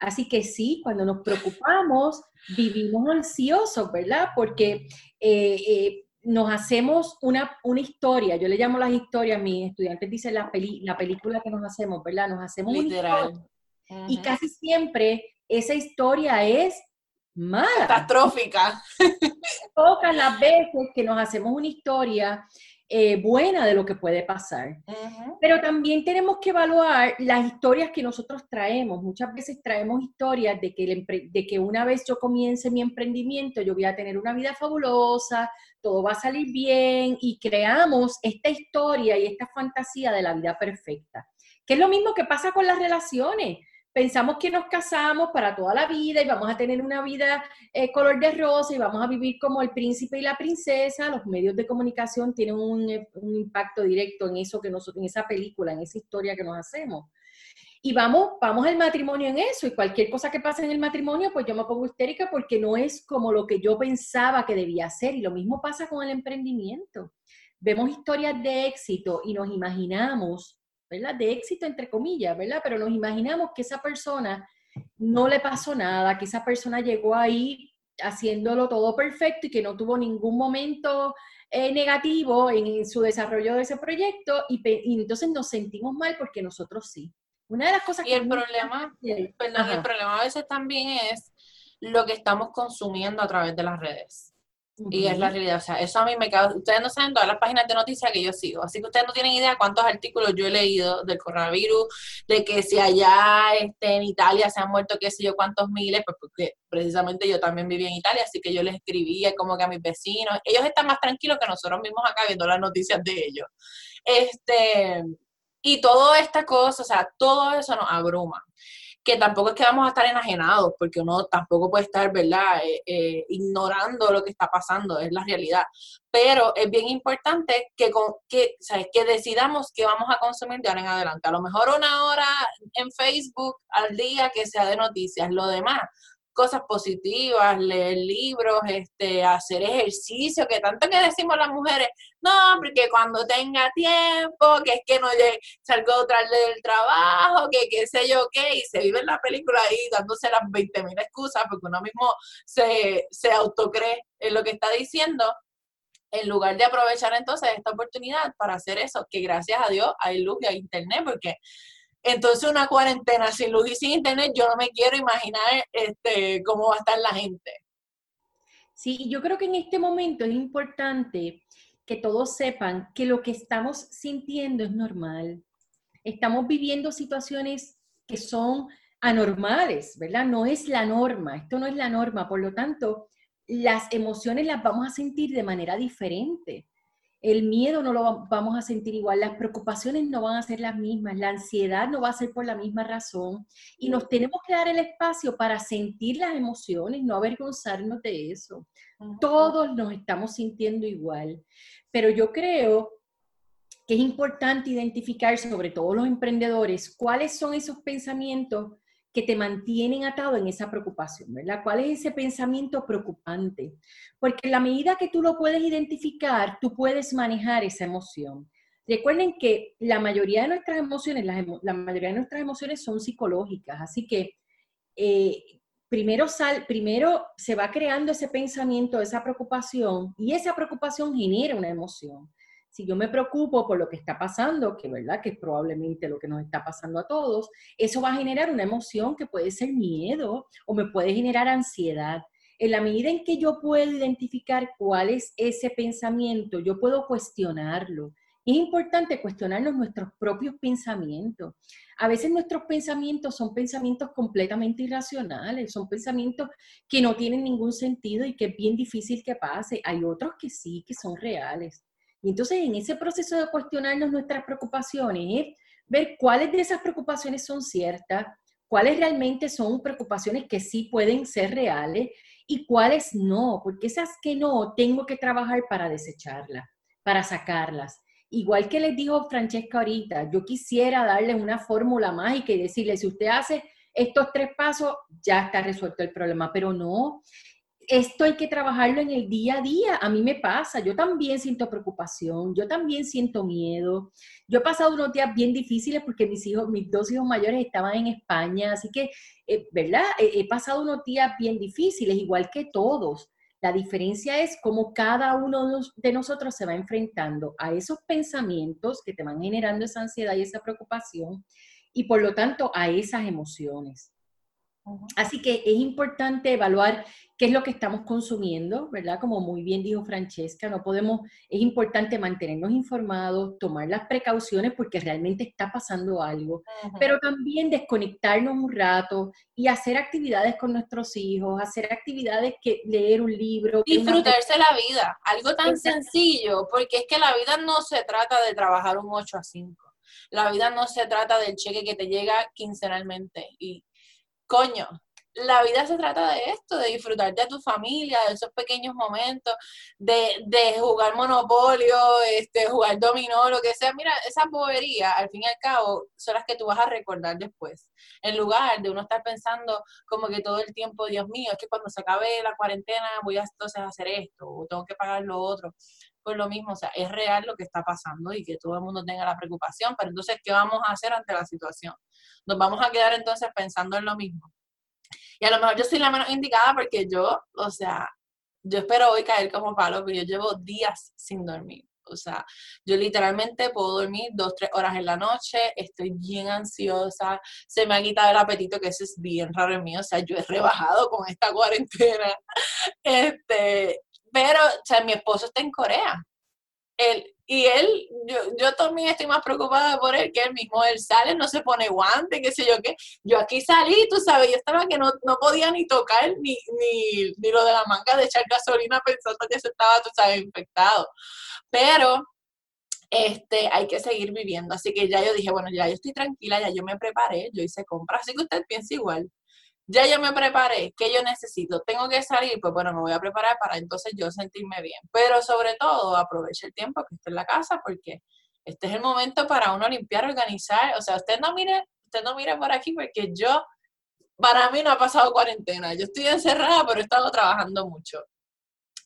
Así que sí, cuando nos preocupamos, vivimos ansiosos, ¿verdad? Porque eh, eh, nos hacemos una, una, historia, yo le llamo las historias, mis estudiantes dicen la, la película que nos hacemos, ¿verdad? Nos hacemos Literal. una historia. Y casi siempre esa historia es mala. Catastrófica. Pocas las veces que nos hacemos una historia eh, buena de lo que puede pasar. Pero también tenemos que evaluar las historias que nosotros traemos. Muchas veces traemos historias de que, de que una vez yo comience mi emprendimiento, yo voy a tener una vida fabulosa, todo va a salir bien y creamos esta historia y esta fantasía de la vida perfecta. Que es lo mismo que pasa con las relaciones pensamos que nos casamos para toda la vida y vamos a tener una vida eh, color de rosa y vamos a vivir como el príncipe y la princesa. Los medios de comunicación tienen un, eh, impacto directo en eso que nosotros, en esa película, en esa historia que nos hacemos. Y vamos, vamos al matrimonio en eso, y cualquier cosa que pase en el matrimonio, pues yo me pongo histérica porque no es como lo que yo pensaba que debía ser. Y lo mismo pasa con el emprendimiento. Vemos historias de éxito y nos imaginamos ¿verdad? De éxito, entre comillas, ¿verdad? Pero nos imaginamos que esa persona no le pasó nada, que esa persona llegó ahí haciéndolo todo perfecto y que no tuvo ningún momento eh, negativo en, su desarrollo de ese proyecto y, entonces nos sentimos mal porque nosotros sí. Una de las cosas y el problema, perdón, el problema a veces también es lo que estamos consumiendo a través de las redes. Y es la realidad, o sea, eso a mí me causa, ustedes no saben todas las páginas de noticias que yo sigo, así que ustedes no tienen idea cuántos artículos yo he leído del coronavirus, de que si allá este, en Italia se han muerto qué sé yo cuántos miles, pues porque precisamente yo también viví en Italia, así que yo les escribía como que a mis vecinos, ellos están más tranquilos que nosotros mismos acá viendo las noticias de ellos. Este, y toda esta cosa, o sea, todo eso nos abruma que tampoco es que vamos a estar enajenados, porque uno tampoco puede estar, ¿verdad?, eh, eh, ignorando lo que está pasando, es la realidad. Pero es bien importante que, que, que decidamos qué vamos a consumir de ahora en adelante. A lo mejor una hora en Facebook al día que sea de noticias, lo demás, cosas positivas, leer libros, este, hacer ejercicio, que tanto que decimos las mujeres, no, porque cuando tenga tiempo, que es que no llegue, salgo tarde del trabajo, que qué sé yo qué, y se vive en la película ahí dándose las 20.000 excusas porque uno mismo se, se autocree en lo que está diciendo, en lugar de aprovechar entonces esta oportunidad para hacer eso, que gracias a Dios hay luz y hay internet, porque entonces una cuarentena sin luz y sin internet, yo no me quiero imaginar este, cómo va a estar la gente. Sí, yo creo que en este momento es importante que todos sepan que lo que estamos sintiendo es normal. Estamos viviendo situaciones que son anormales, ¿verdad? No es la norma, esto no es la norma, por lo tanto, las emociones las vamos a sentir de manera diferente el miedo no lo vamos a sentir igual, las preocupaciones no van a ser las mismas, la ansiedad no va a ser por la misma razón y nos tenemos que dar el espacio para sentir las emociones, no avergonzarnos de eso. Todos nos estamos sintiendo igual, pero yo creo que es importante identificar, sobre todo los emprendedores, cuáles son esos pensamientos que te mantienen atado en esa preocupación, ¿verdad? ¿Cuál es ese pensamiento preocupante? Porque en la medida que tú lo puedes identificar, tú puedes manejar esa emoción. Recuerden que la mayoría de nuestras emociones, la, mayoría de nuestras emociones son psicológicas, así que eh, primero, sal, primero se va creando ese pensamiento, esa preocupación, y esa preocupación genera una emoción si yo me preocupo por lo que está pasando, que verdad que es probablemente lo que nos está pasando a todos, eso va a generar una emoción que puede ser miedo o me puede generar ansiedad. En la medida en que yo puedo identificar cuál es ese pensamiento, yo puedo cuestionarlo. Es importante cuestionarnos nuestros propios pensamientos. A veces nuestros pensamientos son pensamientos completamente irracionales, son pensamientos que no tienen ningún sentido y que es bien difícil que pase. Hay otros que sí, que son reales. Y entonces en ese proceso de cuestionarnos nuestras preocupaciones, es ver cuáles de esas preocupaciones son ciertas, cuáles realmente son preocupaciones que sí pueden ser reales y cuáles no, porque esas que no tengo que trabajar para desecharlas, para sacarlas. igual que les dijo Francesca ahorita, yo quisiera darles una fórmula mágica y decirle, si usted hace estos tres pasos, ya está resuelto el problema, pero no, esto hay que trabajarlo en el día a día. A mí me pasa, yo también siento preocupación, yo también siento miedo. Yo he pasado unos días bien difíciles porque mis hijos, mis dos hijos mayores estaban en España, así que, eh, ¿verdad? He, he pasado unos días bien difíciles, igual que todos. La diferencia es cómo cada uno de nosotros se va enfrentando a esos pensamientos que te van generando esa ansiedad y esa preocupación y por lo tanto a esas emociones. Así que es importante evaluar qué es lo que estamos consumiendo, ¿verdad? Como muy bien dijo Francesca, no podemos, es importante mantenernos informados, tomar las precauciones porque realmente está pasando algo, pero también desconectarnos un rato y hacer actividades con nuestros hijos, hacer actividades que leer un libro. Disfrutarse la vida, algo tan sencillo, porque es que la vida no se trata de trabajar un 8 a 5. La vida no se trata del cheque que te llega quincenalmente y coño, la vida se trata de esto, de disfrutar de tu familia, de esos pequeños momentos, de, de, jugar monopolio, este, jugar dominó, lo que sea. Mira, esa bobería, al fin y al cabo, son las que tú vas a recordar después. En lugar de uno estar pensando como que todo el tiempo, Dios mío, es que cuando se acabe la cuarentena voy a entonces hacer esto, o tengo que pagar lo otro. Pues lo mismo, o sea, es real lo que está pasando y que todo el mundo tenga la preocupación, pero entonces, ¿qué vamos a hacer ante la situación? Nos vamos a quedar entonces pensando en lo mismo y a lo mejor yo soy la menos indicada porque yo, o sea, yo espero hoy caer como palo, pero yo llevo días sin dormir. O sea, yo literalmente puedo dormir dos, tres horas en la noche, estoy bien ansiosa, se me ha quitado el apetito, que eso es bien raro en mí, o sea, yo he rebajado con esta cuarentena. Este, pero, o sea, mi esposo está en Corea. Él, y él, yo, yo también estoy más preocupada por él que él mismo. Él sale, no se pone guante, qué sé yo qué. Yo aquí salí, tú sabes, yo estaba que no, no podía ni tocar ni, ni, ni lo de la manga de echar gasolina pensando que eso estaba, tú sabes, infectado. Pero este, hay que seguir viviendo. Así que ya yo dije, bueno, ya yo estoy tranquila, ya yo me preparé, yo hice compras, así que usted piensa igual ya yo me preparé, ¿qué yo necesito? Tengo que salir, pues bueno, me voy a preparar para entonces yo sentirme bien. Pero sobre todo, aproveche el tiempo que esté en la casa porque este es el momento para uno limpiar, organizar. O sea, usted no mire, usted no mire por aquí porque yo, para mí no ha pasado cuarentena. Yo estoy encerrada, pero he estado trabajando mucho.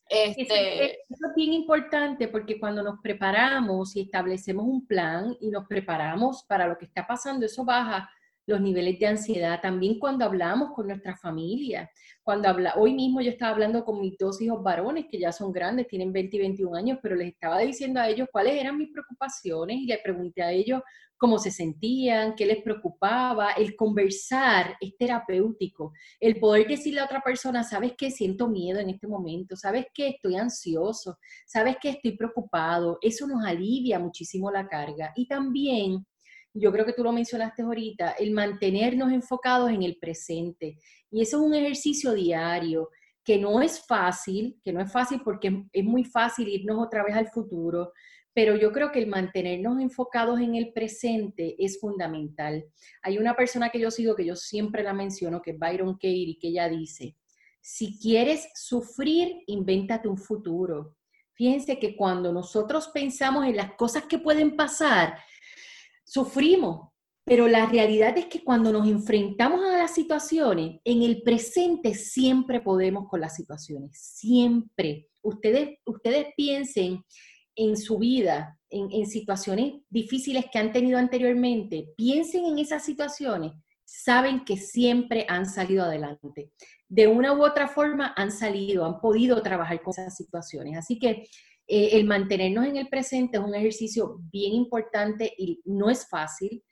Este... Eso es bien importante porque cuando nos preparamos y establecemos un plan y nos preparamos para lo que está pasando, eso baja los niveles de ansiedad, también cuando hablamos con nuestra familia. Cuando habla, hoy mismo yo estaba hablando con mis dos hijos varones, que ya son grandes, tienen 20 y 21 años, pero les estaba diciendo a ellos cuáles eran mis preocupaciones y le pregunté a ellos cómo se sentían, qué les preocupaba. El conversar es terapéutico. El poder decirle a otra persona, sabes que siento miedo en este momento, sabes que estoy ansioso, sabes que estoy preocupado, eso nos alivia muchísimo la carga. Y también yo creo que tú lo mencionaste ahorita, el mantenernos enfocados en el presente. Y eso es un ejercicio diario que no es fácil, que no es fácil porque es muy fácil irnos otra vez al futuro, pero yo creo que el mantenernos enfocados en el presente es fundamental. Hay una persona que yo sigo, que yo siempre la menciono, que es Byron Katie, que ella dice, si quieres sufrir, invéntate un futuro. Fíjense que cuando nosotros pensamos en las cosas que pueden pasar, sufrimos, pero la realidad es que cuando nos enfrentamos a las situaciones, en el presente siempre podemos con las situaciones, siempre. Ustedes, ustedes piensen en su vida, en, en situaciones difíciles que han tenido anteriormente, piensen en esas situaciones, saben que siempre han salido adelante. De una u otra forma han salido, han podido trabajar con esas situaciones. Así que eh, el mantenernos en el presente es un ejercicio bien importante y no es fácil,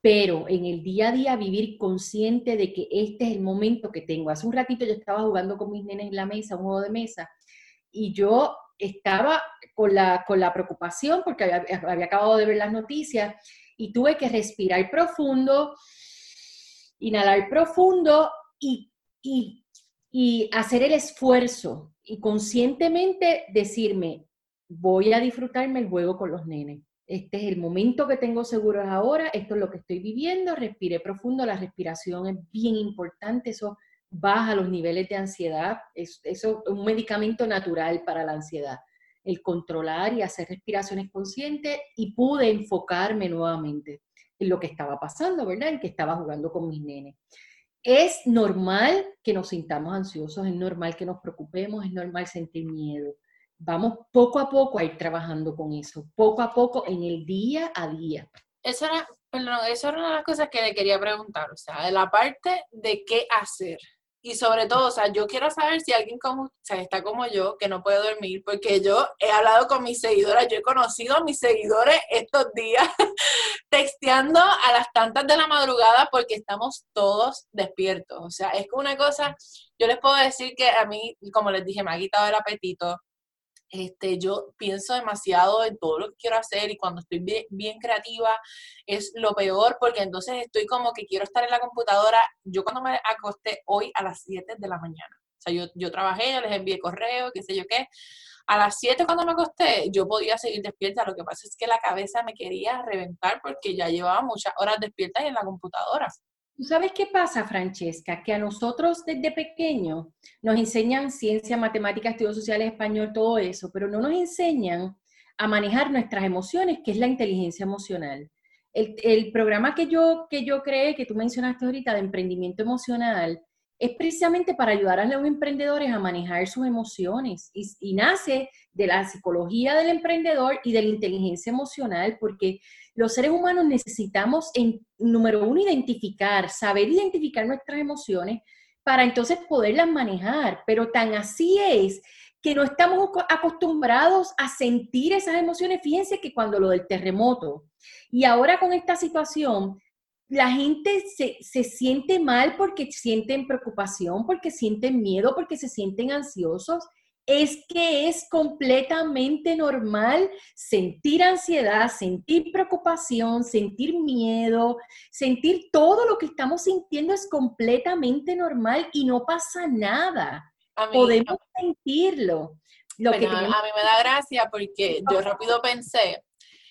pero en el día a día vivir consciente de que este es el momento que tengo. Hace un ratito yo estaba jugando con mis nenes en la mesa, un juego de mesa, y yo estaba con la, con la preocupación porque había, había acabado de ver las noticias y tuve que respirar profundo, inhalar profundo y, y, y hacer el esfuerzo y conscientemente decirme, voy a disfrutarme el juego con los nenes. Este es el momento que tengo seguro ahora, esto es lo que estoy viviendo, respire profundo, la respiración es bien importante, eso baja los niveles de ansiedad, es, eso es un medicamento natural para la ansiedad. el controlar y hacer respiraciones conscientes y pude enfocarme nuevamente en lo que estaba pasando, ¿verdad? En que estaba jugando con mis nenes. Es normal que nos sintamos ansiosos, es normal que nos preocupemos, es normal sentir miedo. Vamos poco a poco a ir trabajando con eso, poco a poco en el día a día. Eso era, perdón, eso era una de las cosas que le quería preguntar, o sea, de la parte de qué hacer. Y sobre todo, o sea, yo quiero saber si alguien como, o sea, está como yo, que no puede dormir, porque yo he hablado con mis seguidoras, yo he conocido a mis seguidores estos días texteando a las tantas de la madrugada porque estamos todos despiertos. O sea, es que una cosa, yo les puedo decir que a mí, como les dije, me ha quitado el apetito. Este, yo pienso demasiado en todo lo que quiero hacer y cuando estoy bien, creativa es lo peor porque entonces estoy como que quiero estar en la computadora. Yo cuando me acosté hoy a las 7 de la mañana, o sea, yo, yo trabajé, yo les envié correo, qué sé yo qué. A las 7 cuando me acosté, yo podía seguir despierta. Lo que pasa es que la cabeza me quería reventar porque ya llevaba muchas horas despierta y en la computadora. ¿Tú sabes qué pasa, Francesca? Que a nosotros desde pequeño nos enseñan ciencia, matemáticas, estudios sociales, español, todo eso, pero no nos enseñan a manejar nuestras emociones, que es la inteligencia emocional. El, programa que yo, que yo creé, que tú mencionaste ahorita, de emprendimiento emocional, es precisamente para ayudar a los emprendedores a manejar sus emociones y, y, nace de la psicología del emprendedor y de la inteligencia emocional, porque los seres humanos necesitamos, en, número uno, identificar, saber identificar nuestras emociones para entonces poderlas manejar, pero tan así es que no estamos acostumbrados a sentir esas emociones. Fíjense que cuando lo del terremoto y ahora con esta situación, la gente se, se, siente mal porque sienten preocupación, porque sienten miedo, porque se sienten ansiosos. Es que es completamente normal sentir ansiedad, sentir preocupación, sentir miedo, sentir todo lo que estamos sintiendo es completamente normal y no pasa nada. Podemos sentirlo. Lo que a mí me da gracia porque yo rápido pensé,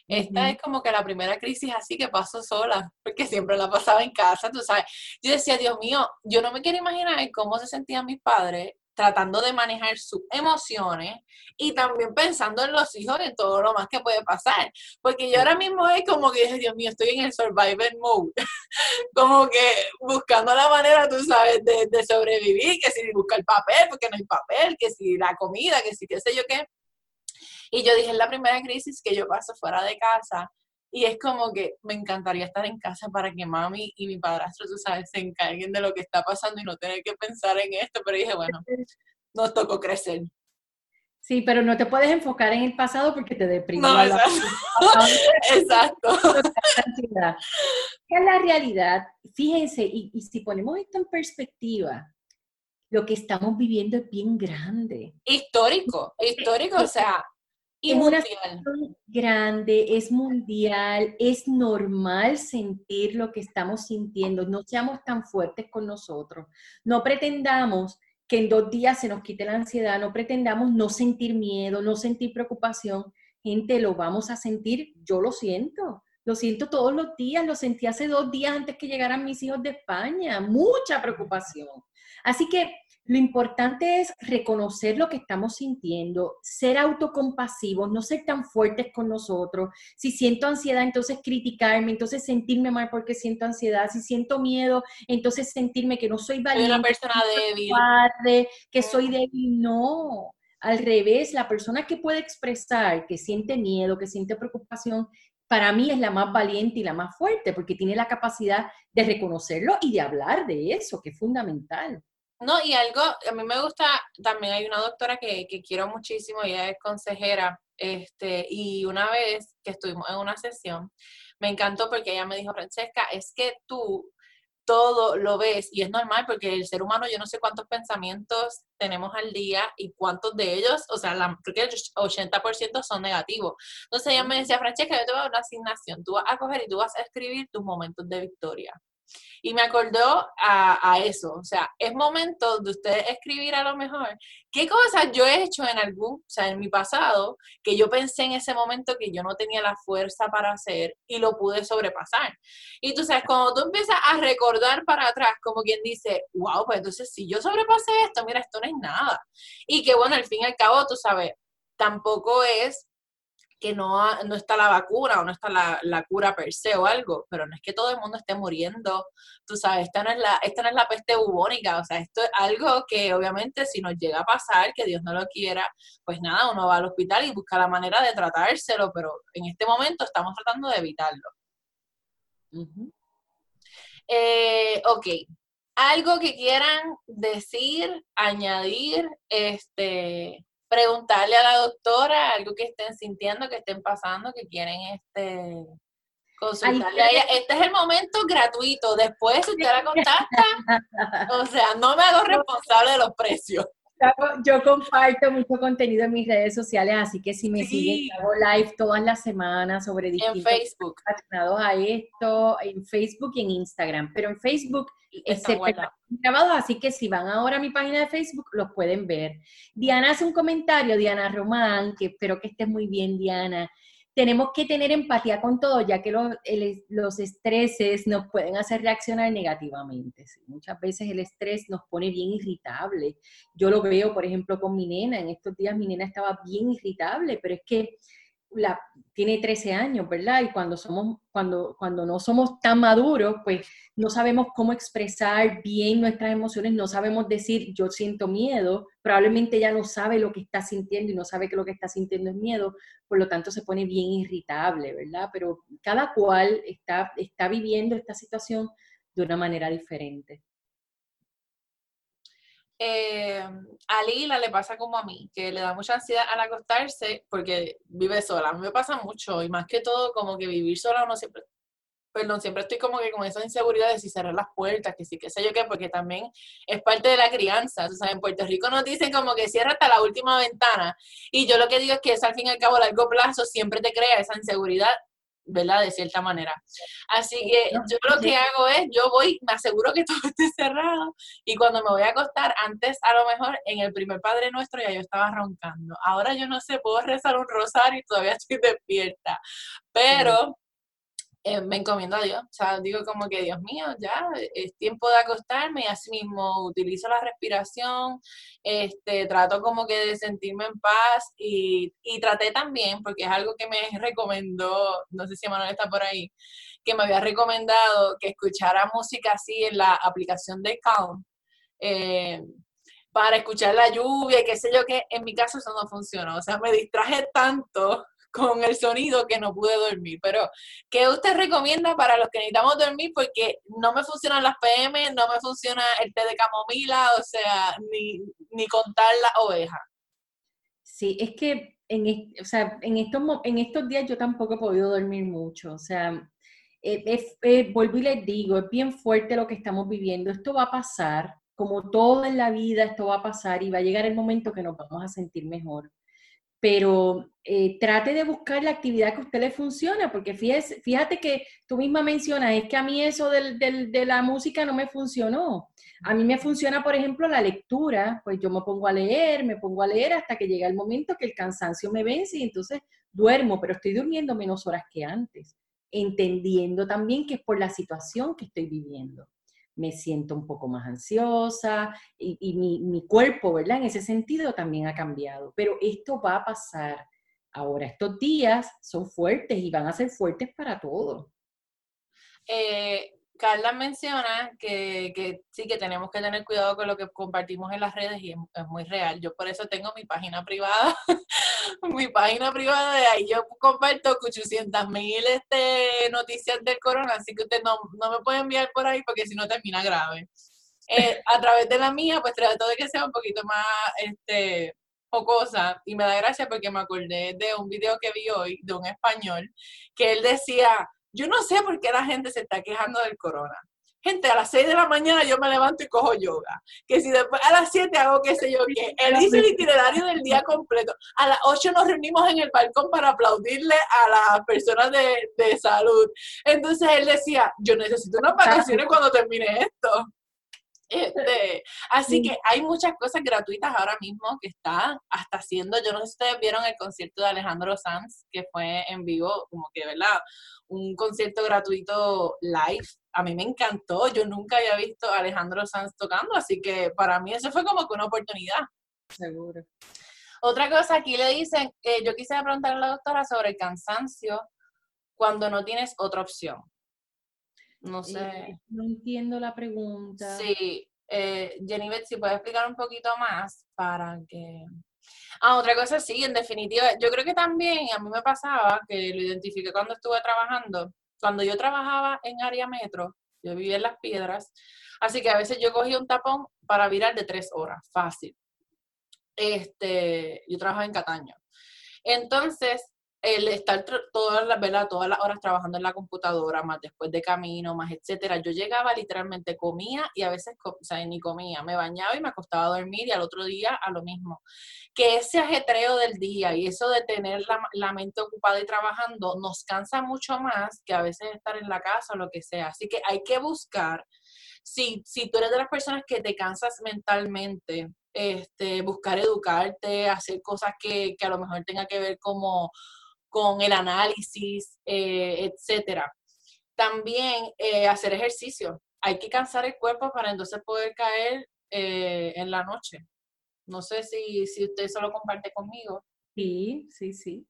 esta es como que la primera crisis así que pasó sola, porque siempre la pasaba en casa, tú sabes. Yo decía, Dios mío, yo no me quiero imaginar cómo se sentían mis padres tratando de manejar sus emociones y también pensando en los hijos, en todo lo más que puede pasar. Porque yo ahora mismo es como que, Dios mío, estoy en el survivor mode, como que buscando la manera, tú sabes, de, de sobrevivir, que si buscar papel, porque no hay papel, que si la comida, que si qué sé yo qué. Y yo dije, es la primera crisis que yo paso fuera de casa. Y es como que me encantaría estar en casa para que mami y mi padrastro, tú sabes, se encarguen de lo que está pasando y no tener que pensar en esto. Pero dije, bueno, nos tocó crecer. Sí, pero no te puedes enfocar en el pasado porque te deprime. No, exacto. es la realidad? Fíjense, y, y si ponemos esto en perspectiva, lo que estamos viviendo es bien grande. Histórico, histórico, o sea, y es mundial. una grande, es mundial, es normal sentir lo que estamos sintiendo, no seamos tan fuertes con nosotros, no pretendamos que en dos días se nos quite la ansiedad, no pretendamos no sentir miedo, no sentir preocupación, gente, lo vamos a sentir, yo lo siento, lo siento todos los días, lo sentí hace dos días antes que llegaran mis hijos de España, mucha preocupación. Así que lo importante es reconocer lo que estamos sintiendo, ser autocompasivos, no ser tan fuertes con nosotros. Si siento ansiedad, entonces criticarme, entonces sentirme mal porque siento ansiedad. Si siento miedo, entonces sentirme que no soy valiente. Soy una persona débil. que soy débil. No, al revés, la persona que puede expresar que siente miedo, que siente preocupación, para mí es la más valiente y la más fuerte porque tiene la capacidad de reconocerlo y de hablar de eso, que es fundamental. No, y algo, a mí me gusta, también hay una doctora que, que quiero muchísimo, ella es consejera, este, y una vez que estuvimos en una sesión, me encantó porque ella me dijo, Francesca, es que tú todo lo ves y es normal porque el ser humano, yo no sé cuántos pensamientos tenemos al día y cuántos de ellos, o sea, la, creo que el 80% son negativos. Entonces ella me decía, Francesca, yo te voy a dar una asignación, tú vas a coger y tú vas a escribir tus momentos de victoria. Y me acordó a, a, eso, o sea, es momento de ustedes escribir a lo mejor qué cosas yo he hecho en algún, o sea, en mi pasado, que yo pensé en ese momento que yo no tenía la fuerza para hacer y lo pude sobrepasar. Y tú sabes, cuando tú empiezas a recordar para atrás, como quien dice, wow, pues entonces si yo sobrepasé esto, mira, esto no es nada. Y que bueno, al fin y al cabo, tú sabes, tampoco es que no, no está la vacuna o no está la, la, cura per se o algo, pero no es que todo el mundo esté muriendo, tú sabes, esta no, es la, esta no es la peste bubónica, o sea, esto es algo que obviamente si nos llega a pasar, que Dios no lo quiera, pues nada, uno va al hospital y busca la manera de tratárselo, pero en este momento estamos tratando de evitarlo. Eh, ok, algo que quieran decir, añadir, este, preguntarle a la doctora algo que estén sintiendo, que estén pasando, que quieren este consultarle a ella. Este es el momento gratuito. Después, si usted la contacta, o sea, no me hago responsable de los precios. Yo comparto mucho contenido en mis redes sociales, así que si me siguen, hago live todas las semanas sobre distintos en Facebook. relacionados a esto, en Facebook y en Instagram. Pero en Facebook se grabados, así que si van ahora a mi página de Facebook, los pueden ver. Diana hace un comentario, Diana Román, que espero que estés muy bien, Diana tenemos que tener empatía con todo, ya que los, los estreses nos pueden hacer reaccionar negativamente. Muchas veces el estrés nos pone bien irritable. Yo lo veo, por ejemplo, con mi nena. En estos días mi nena estaba bien irritable, pero es que la, tiene 13 años, ¿verdad? Y cuando, somos, cuando, cuando no somos tan maduros, pues no sabemos cómo expresar bien nuestras emociones, no sabemos decir yo siento miedo, probablemente ella no sabe lo que está sintiendo y no sabe que lo que está sintiendo es miedo, por lo tanto se pone bien irritable, ¿verdad? Pero cada cual está, está viviendo esta situación de una manera diferente eh, a Lila le pasa como a mí, que le da mucha ansiedad al acostarse porque vive sola. A mí me pasa mucho y más que todo como que vivir sola uno siempre, perdón, siempre estoy como que con esa inseguridad de si cerrar las puertas, que sí, que sé yo qué, porque también es parte de la crianza. O sea, en Puerto Rico nos dicen como que cierra hasta la última ventana y yo lo que digo es que eso al fin y al cabo a largo plazo siempre te crea esa inseguridad ¿verdad? De cierta manera. Así que yo lo que hago es, yo voy, me aseguro que todo esté cerrado y cuando me voy a acostar, antes a lo mejor en el primer Padre Nuestro ya yo estaba roncando. Ahora yo no sé, puedo rezar un rosario y todavía estoy despierta. Pero eh, me encomiendo a Dios. O sea, digo como que, Dios mío, ya es tiempo de acostarme y así mismo utilizo la respiración, este, trato como que de sentirme en paz y, traté también, porque es algo que me recomendó, no sé si Manuel está por ahí, que me había recomendado que escuchara música así en la aplicación de Calm. Eh, para escuchar la lluvia y qué sé yo, que en mi caso eso no funcionó. O sea, me distraje tanto con el sonido que no pude dormir. Pero, ¿qué usted recomienda para los que necesitamos dormir? Porque no me funcionan las PM, no me funciona el té de camomila, o sea, ni, ni contar la oveja. Sí, es que en, o sea, en, estos, en estos días yo tampoco he podido dormir mucho. O sea, eh, vuelvo y les digo, es bien fuerte lo que estamos viviendo. Esto va a pasar, como todo en la vida, esto va a pasar y va a llegar el momento que nos vamos a sentir mejor pero eh, trate de buscar la actividad que a usted le funciona, porque fíjate, fíjate que tú misma mencionas, es que a mí eso de la música no me funcionó. A mí me funciona, por ejemplo, la lectura, pues yo me pongo a leer, me pongo a leer hasta que llega el momento que el cansancio me vence y entonces duermo, pero estoy durmiendo menos horas que antes, entendiendo también que es por la situación que estoy viviendo me siento un poco más ansiosa y, mi, mi, cuerpo, ¿verdad? En ese sentido también ha cambiado. Pero esto va a pasar. Ahora, estos días son fuertes y van a ser fuertes para todos. Eh, Carla menciona que, que, sí, que tenemos que tener cuidado con lo que compartimos en las redes y es, muy real. Yo por eso tengo mi página privada, mi página privada de ahí yo comparto 800 mil este, noticias del corona, así que usted no, no me puede enviar por ahí porque si no termina grave. Eh, a través de la mía, pues trato de que sea un poquito más este, cosa y me da gracia porque me acordé de un video que vi hoy de un español que él decía yo no sé por qué la gente se está quejando del corona. Gente, a las 6 de la mañana yo me levanto y cojo yoga. Que si después a las 7 hago qué sé yo qué. Él hizo el itinerario del día completo. A las 8 nos reunimos en el balcón para aplaudirle a las personas de, de salud. Entonces él decía, yo necesito unas vacaciones cuando termine esto. Este, así que hay muchas cosas gratuitas ahora mismo que están hasta haciendo. Yo no sé si ustedes vieron el concierto de Alejandro Sanz, que fue en vivo, como que, ¿verdad? Un concierto gratuito live. A mí me encantó. Yo nunca había visto a Alejandro Sanz tocando, así que para mí eso fue como que una oportunidad. Seguro. Otra cosa, aquí le dicen, eh, yo quisiera preguntarle a la doctora sobre el cansancio cuando no tienes otra opción. No sé. Eh, no entiendo la pregunta. Sí, eh, Jenny si puedes explicar un poquito más para que... Ah, otra cosa sí, en definitiva, yo creo que también a mí me pasaba, que lo identifiqué cuando estuve trabajando, cuando yo trabajaba en área metro, yo vivía en Las Piedras, así que a veces yo cogía un tapón para virar de tres horas, fácil. Este, yo trabajaba en Cataño. Entonces, el estar todas las, ¿verdad? todas las horas trabajando en la computadora, más después de camino, más etcétera, yo llegaba literalmente, comía y a veces, ni comía, me bañaba y me acostaba a dormir y al otro día a lo mismo. Que ese ajetreo del día y eso de tener la, la mente ocupada y trabajando nos cansa mucho más que a veces estar en la casa o lo que sea. Así que hay que buscar, si, si tú eres de las personas que te cansas mentalmente, este, buscar educarte, hacer cosas que, que a lo mejor tenga que ver como con el análisis, eh, etcétera. También eh, hacer ejercicio. Hay que cansar el cuerpo para entonces poder caer eh, en la noche. No sé si, si usted eso lo comparte conmigo. Sí, sí, sí.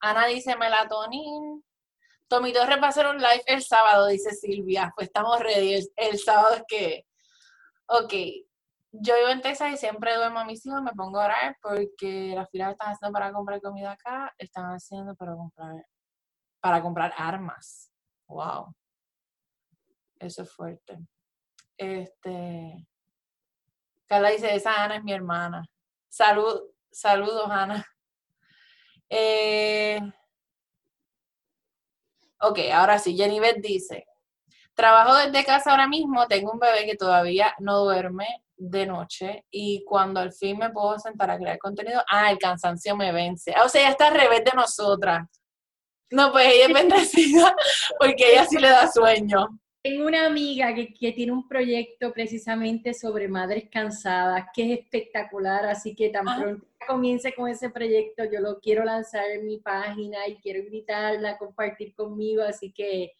Ana dice melatonin. Tommy Torres va a hacer un live el sábado, dice Silvia. Pues estamos ready. El, el sábado es que. Ok, yo vivo en Texas y siempre duermo a mis hijos, me pongo a orar porque las filas están haciendo para comprar comida acá, están haciendo para comprar, para comprar armas. Wow. Eso es fuerte. Este. Carla dice, esa Ana es mi hermana. Salud, saludos, Ana. Eh, ok, ahora sí, Jenny Beth dice, trabajo desde casa ahora mismo, tengo un bebé que todavía no duerme, de noche y cuando al fin me puedo sentar a crear contenido, ah, el cansancio me vence. O sea, ella está al revés de nosotras. No, pues ella es bendecida porque ella sí le da sueño. Tengo una amiga que, que, tiene un proyecto precisamente sobre madres cansadas, que es espectacular, así que tan pronto comience con ese proyecto, yo lo quiero lanzar en mi página y quiero invitarla a compartir conmigo, así que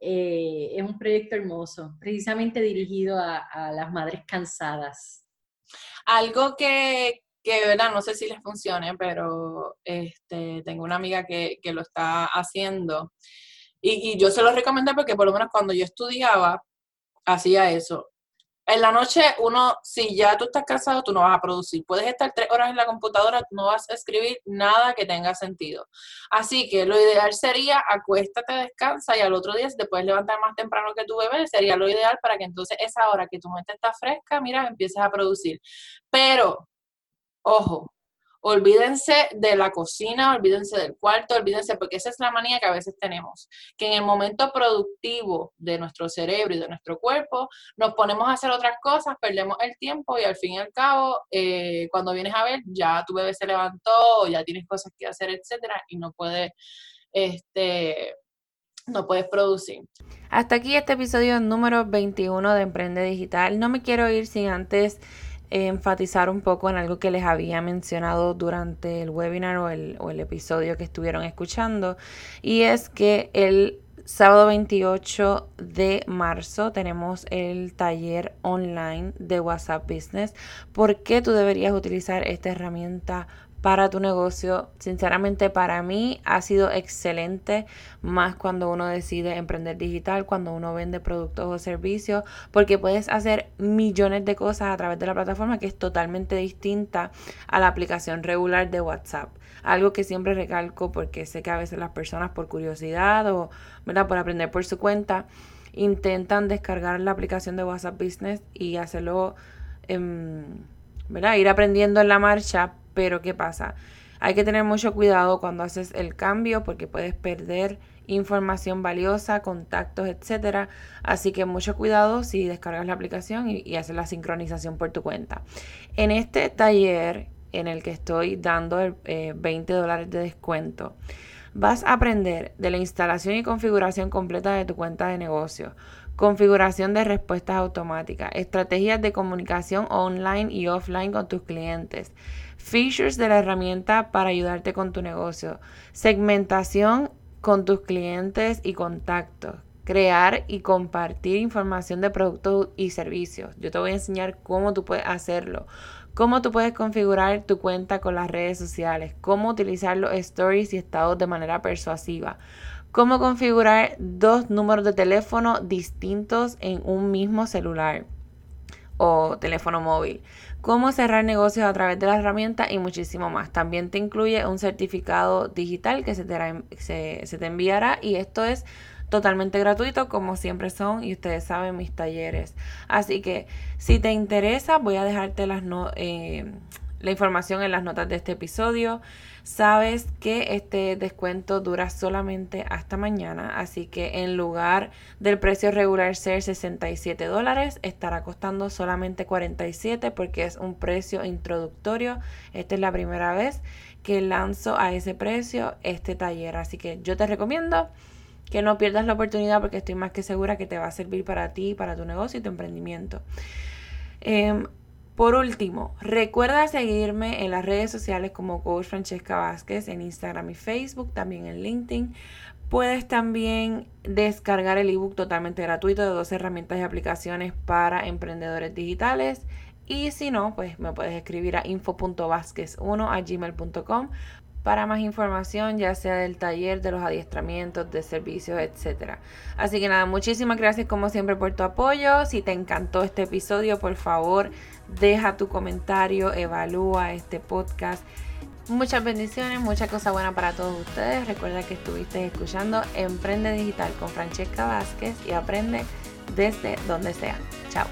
eh, es un proyecto hermoso, precisamente dirigido a, las madres cansadas. Algo que, que, ¿verdad? No sé si les funcione, pero este, tengo una amiga que, que lo está haciendo y, y, yo se lo recomendé porque por lo menos cuando yo estudiaba, hacía eso en la noche uno, si ya tú estás cansado, tú no vas a producir. Puedes estar tres horas en la computadora, no vas a escribir nada que tenga sentido. Así que lo ideal sería acuéstate, descansa y al otro día, si te puedes levantar más temprano que tu bebé, sería lo ideal para que entonces esa hora que tu mente está fresca, mira, empieces a producir. Pero, ojo, Olvídense de la cocina, olvídense del cuarto, olvídense, porque esa es la manía que a veces tenemos, que en el momento productivo de nuestro cerebro y de nuestro cuerpo nos ponemos a hacer otras cosas, perdemos el tiempo y al fin y al cabo, eh, cuando vienes a ver, ya tu bebé se levantó, ya tienes cosas que hacer, etcétera, y no puedes, este, no puedes producir. Hasta aquí este episodio número 21 de Emprende Digital. No me quiero ir sin antes enfatizar un poco en algo que les había mencionado durante el webinar o el, o el episodio que estuvieron escuchando y es que el sábado 28 de marzo tenemos el taller online de WhatsApp Business. ¿Por qué tú deberías utilizar esta herramienta para tu negocio. Sinceramente para mí ha sido excelente, más cuando uno decide emprender digital, cuando uno vende productos o servicios, porque puedes hacer millones de cosas a través de la plataforma que es totalmente distinta a la aplicación regular de WhatsApp. Algo que siempre recalco porque sé que a veces las personas por curiosidad o ¿verdad? por aprender por su cuenta intentan descargar la aplicación de WhatsApp Business y hacerlo, ¿verdad? ir aprendiendo en la marcha pero ¿qué pasa? Hay que tener mucho cuidado cuando haces el cambio porque puedes perder información valiosa, contactos, etcétera. Así que mucho cuidado si descargas la aplicación y, haces la sincronización por tu cuenta. En este taller en el que estoy dando 20 eh, dólares de descuento, vas a aprender de la instalación y configuración completa de tu cuenta de negocio, configuración de respuestas automáticas, estrategias de comunicación online y offline con tus clientes features de la herramienta para ayudarte con tu negocio, segmentación con tus clientes y contactos, crear y compartir información de productos y servicios. Yo te voy a enseñar cómo tú puedes hacerlo. Cómo tú puedes configurar tu cuenta con las redes sociales, cómo utilizar los stories y estados de manera persuasiva, cómo configurar dos números de teléfono distintos en un mismo celular o teléfono móvil, cómo cerrar negocios a través de la herramienta y muchísimo más. También te incluye un certificado digital que se te, se, te enviará y esto es totalmente gratuito como siempre son y ustedes saben mis talleres. Así que si te interesa voy a dejarte las no, eh, la información en las notas de este episodio. Sabes que este descuento dura solamente hasta mañana, así que en lugar del precio regular ser 67 dólares, estará costando solamente 47 porque es un precio introductorio. Esta es la primera vez que lanzo a ese precio este taller, así que yo te recomiendo que no pierdas la oportunidad porque estoy más que segura que te va a servir para ti, para tu negocio y tu emprendimiento. Em, por último, recuerda seguirme en las redes sociales como Coach Francesca Vázquez en Instagram y Facebook, también en LinkedIn. Puedes también descargar el ebook totalmente gratuito de dos herramientas y aplicaciones para emprendedores digitales. Y si no, pues me puedes escribir a info.vázquez1 a gmail.com para más información, ya sea del taller, de los adiestramientos, de servicios, etc. Así que nada, muchísimas gracias como siempre por tu apoyo. Si te encantó este episodio, por favor, deja tu comentario, evalúa este podcast. Muchas bendiciones, mucha cosa buena para todos ustedes. Recuerda que estuviste escuchando Emprende Digital con Francesca Vázquez y aprende desde donde sea. Chao.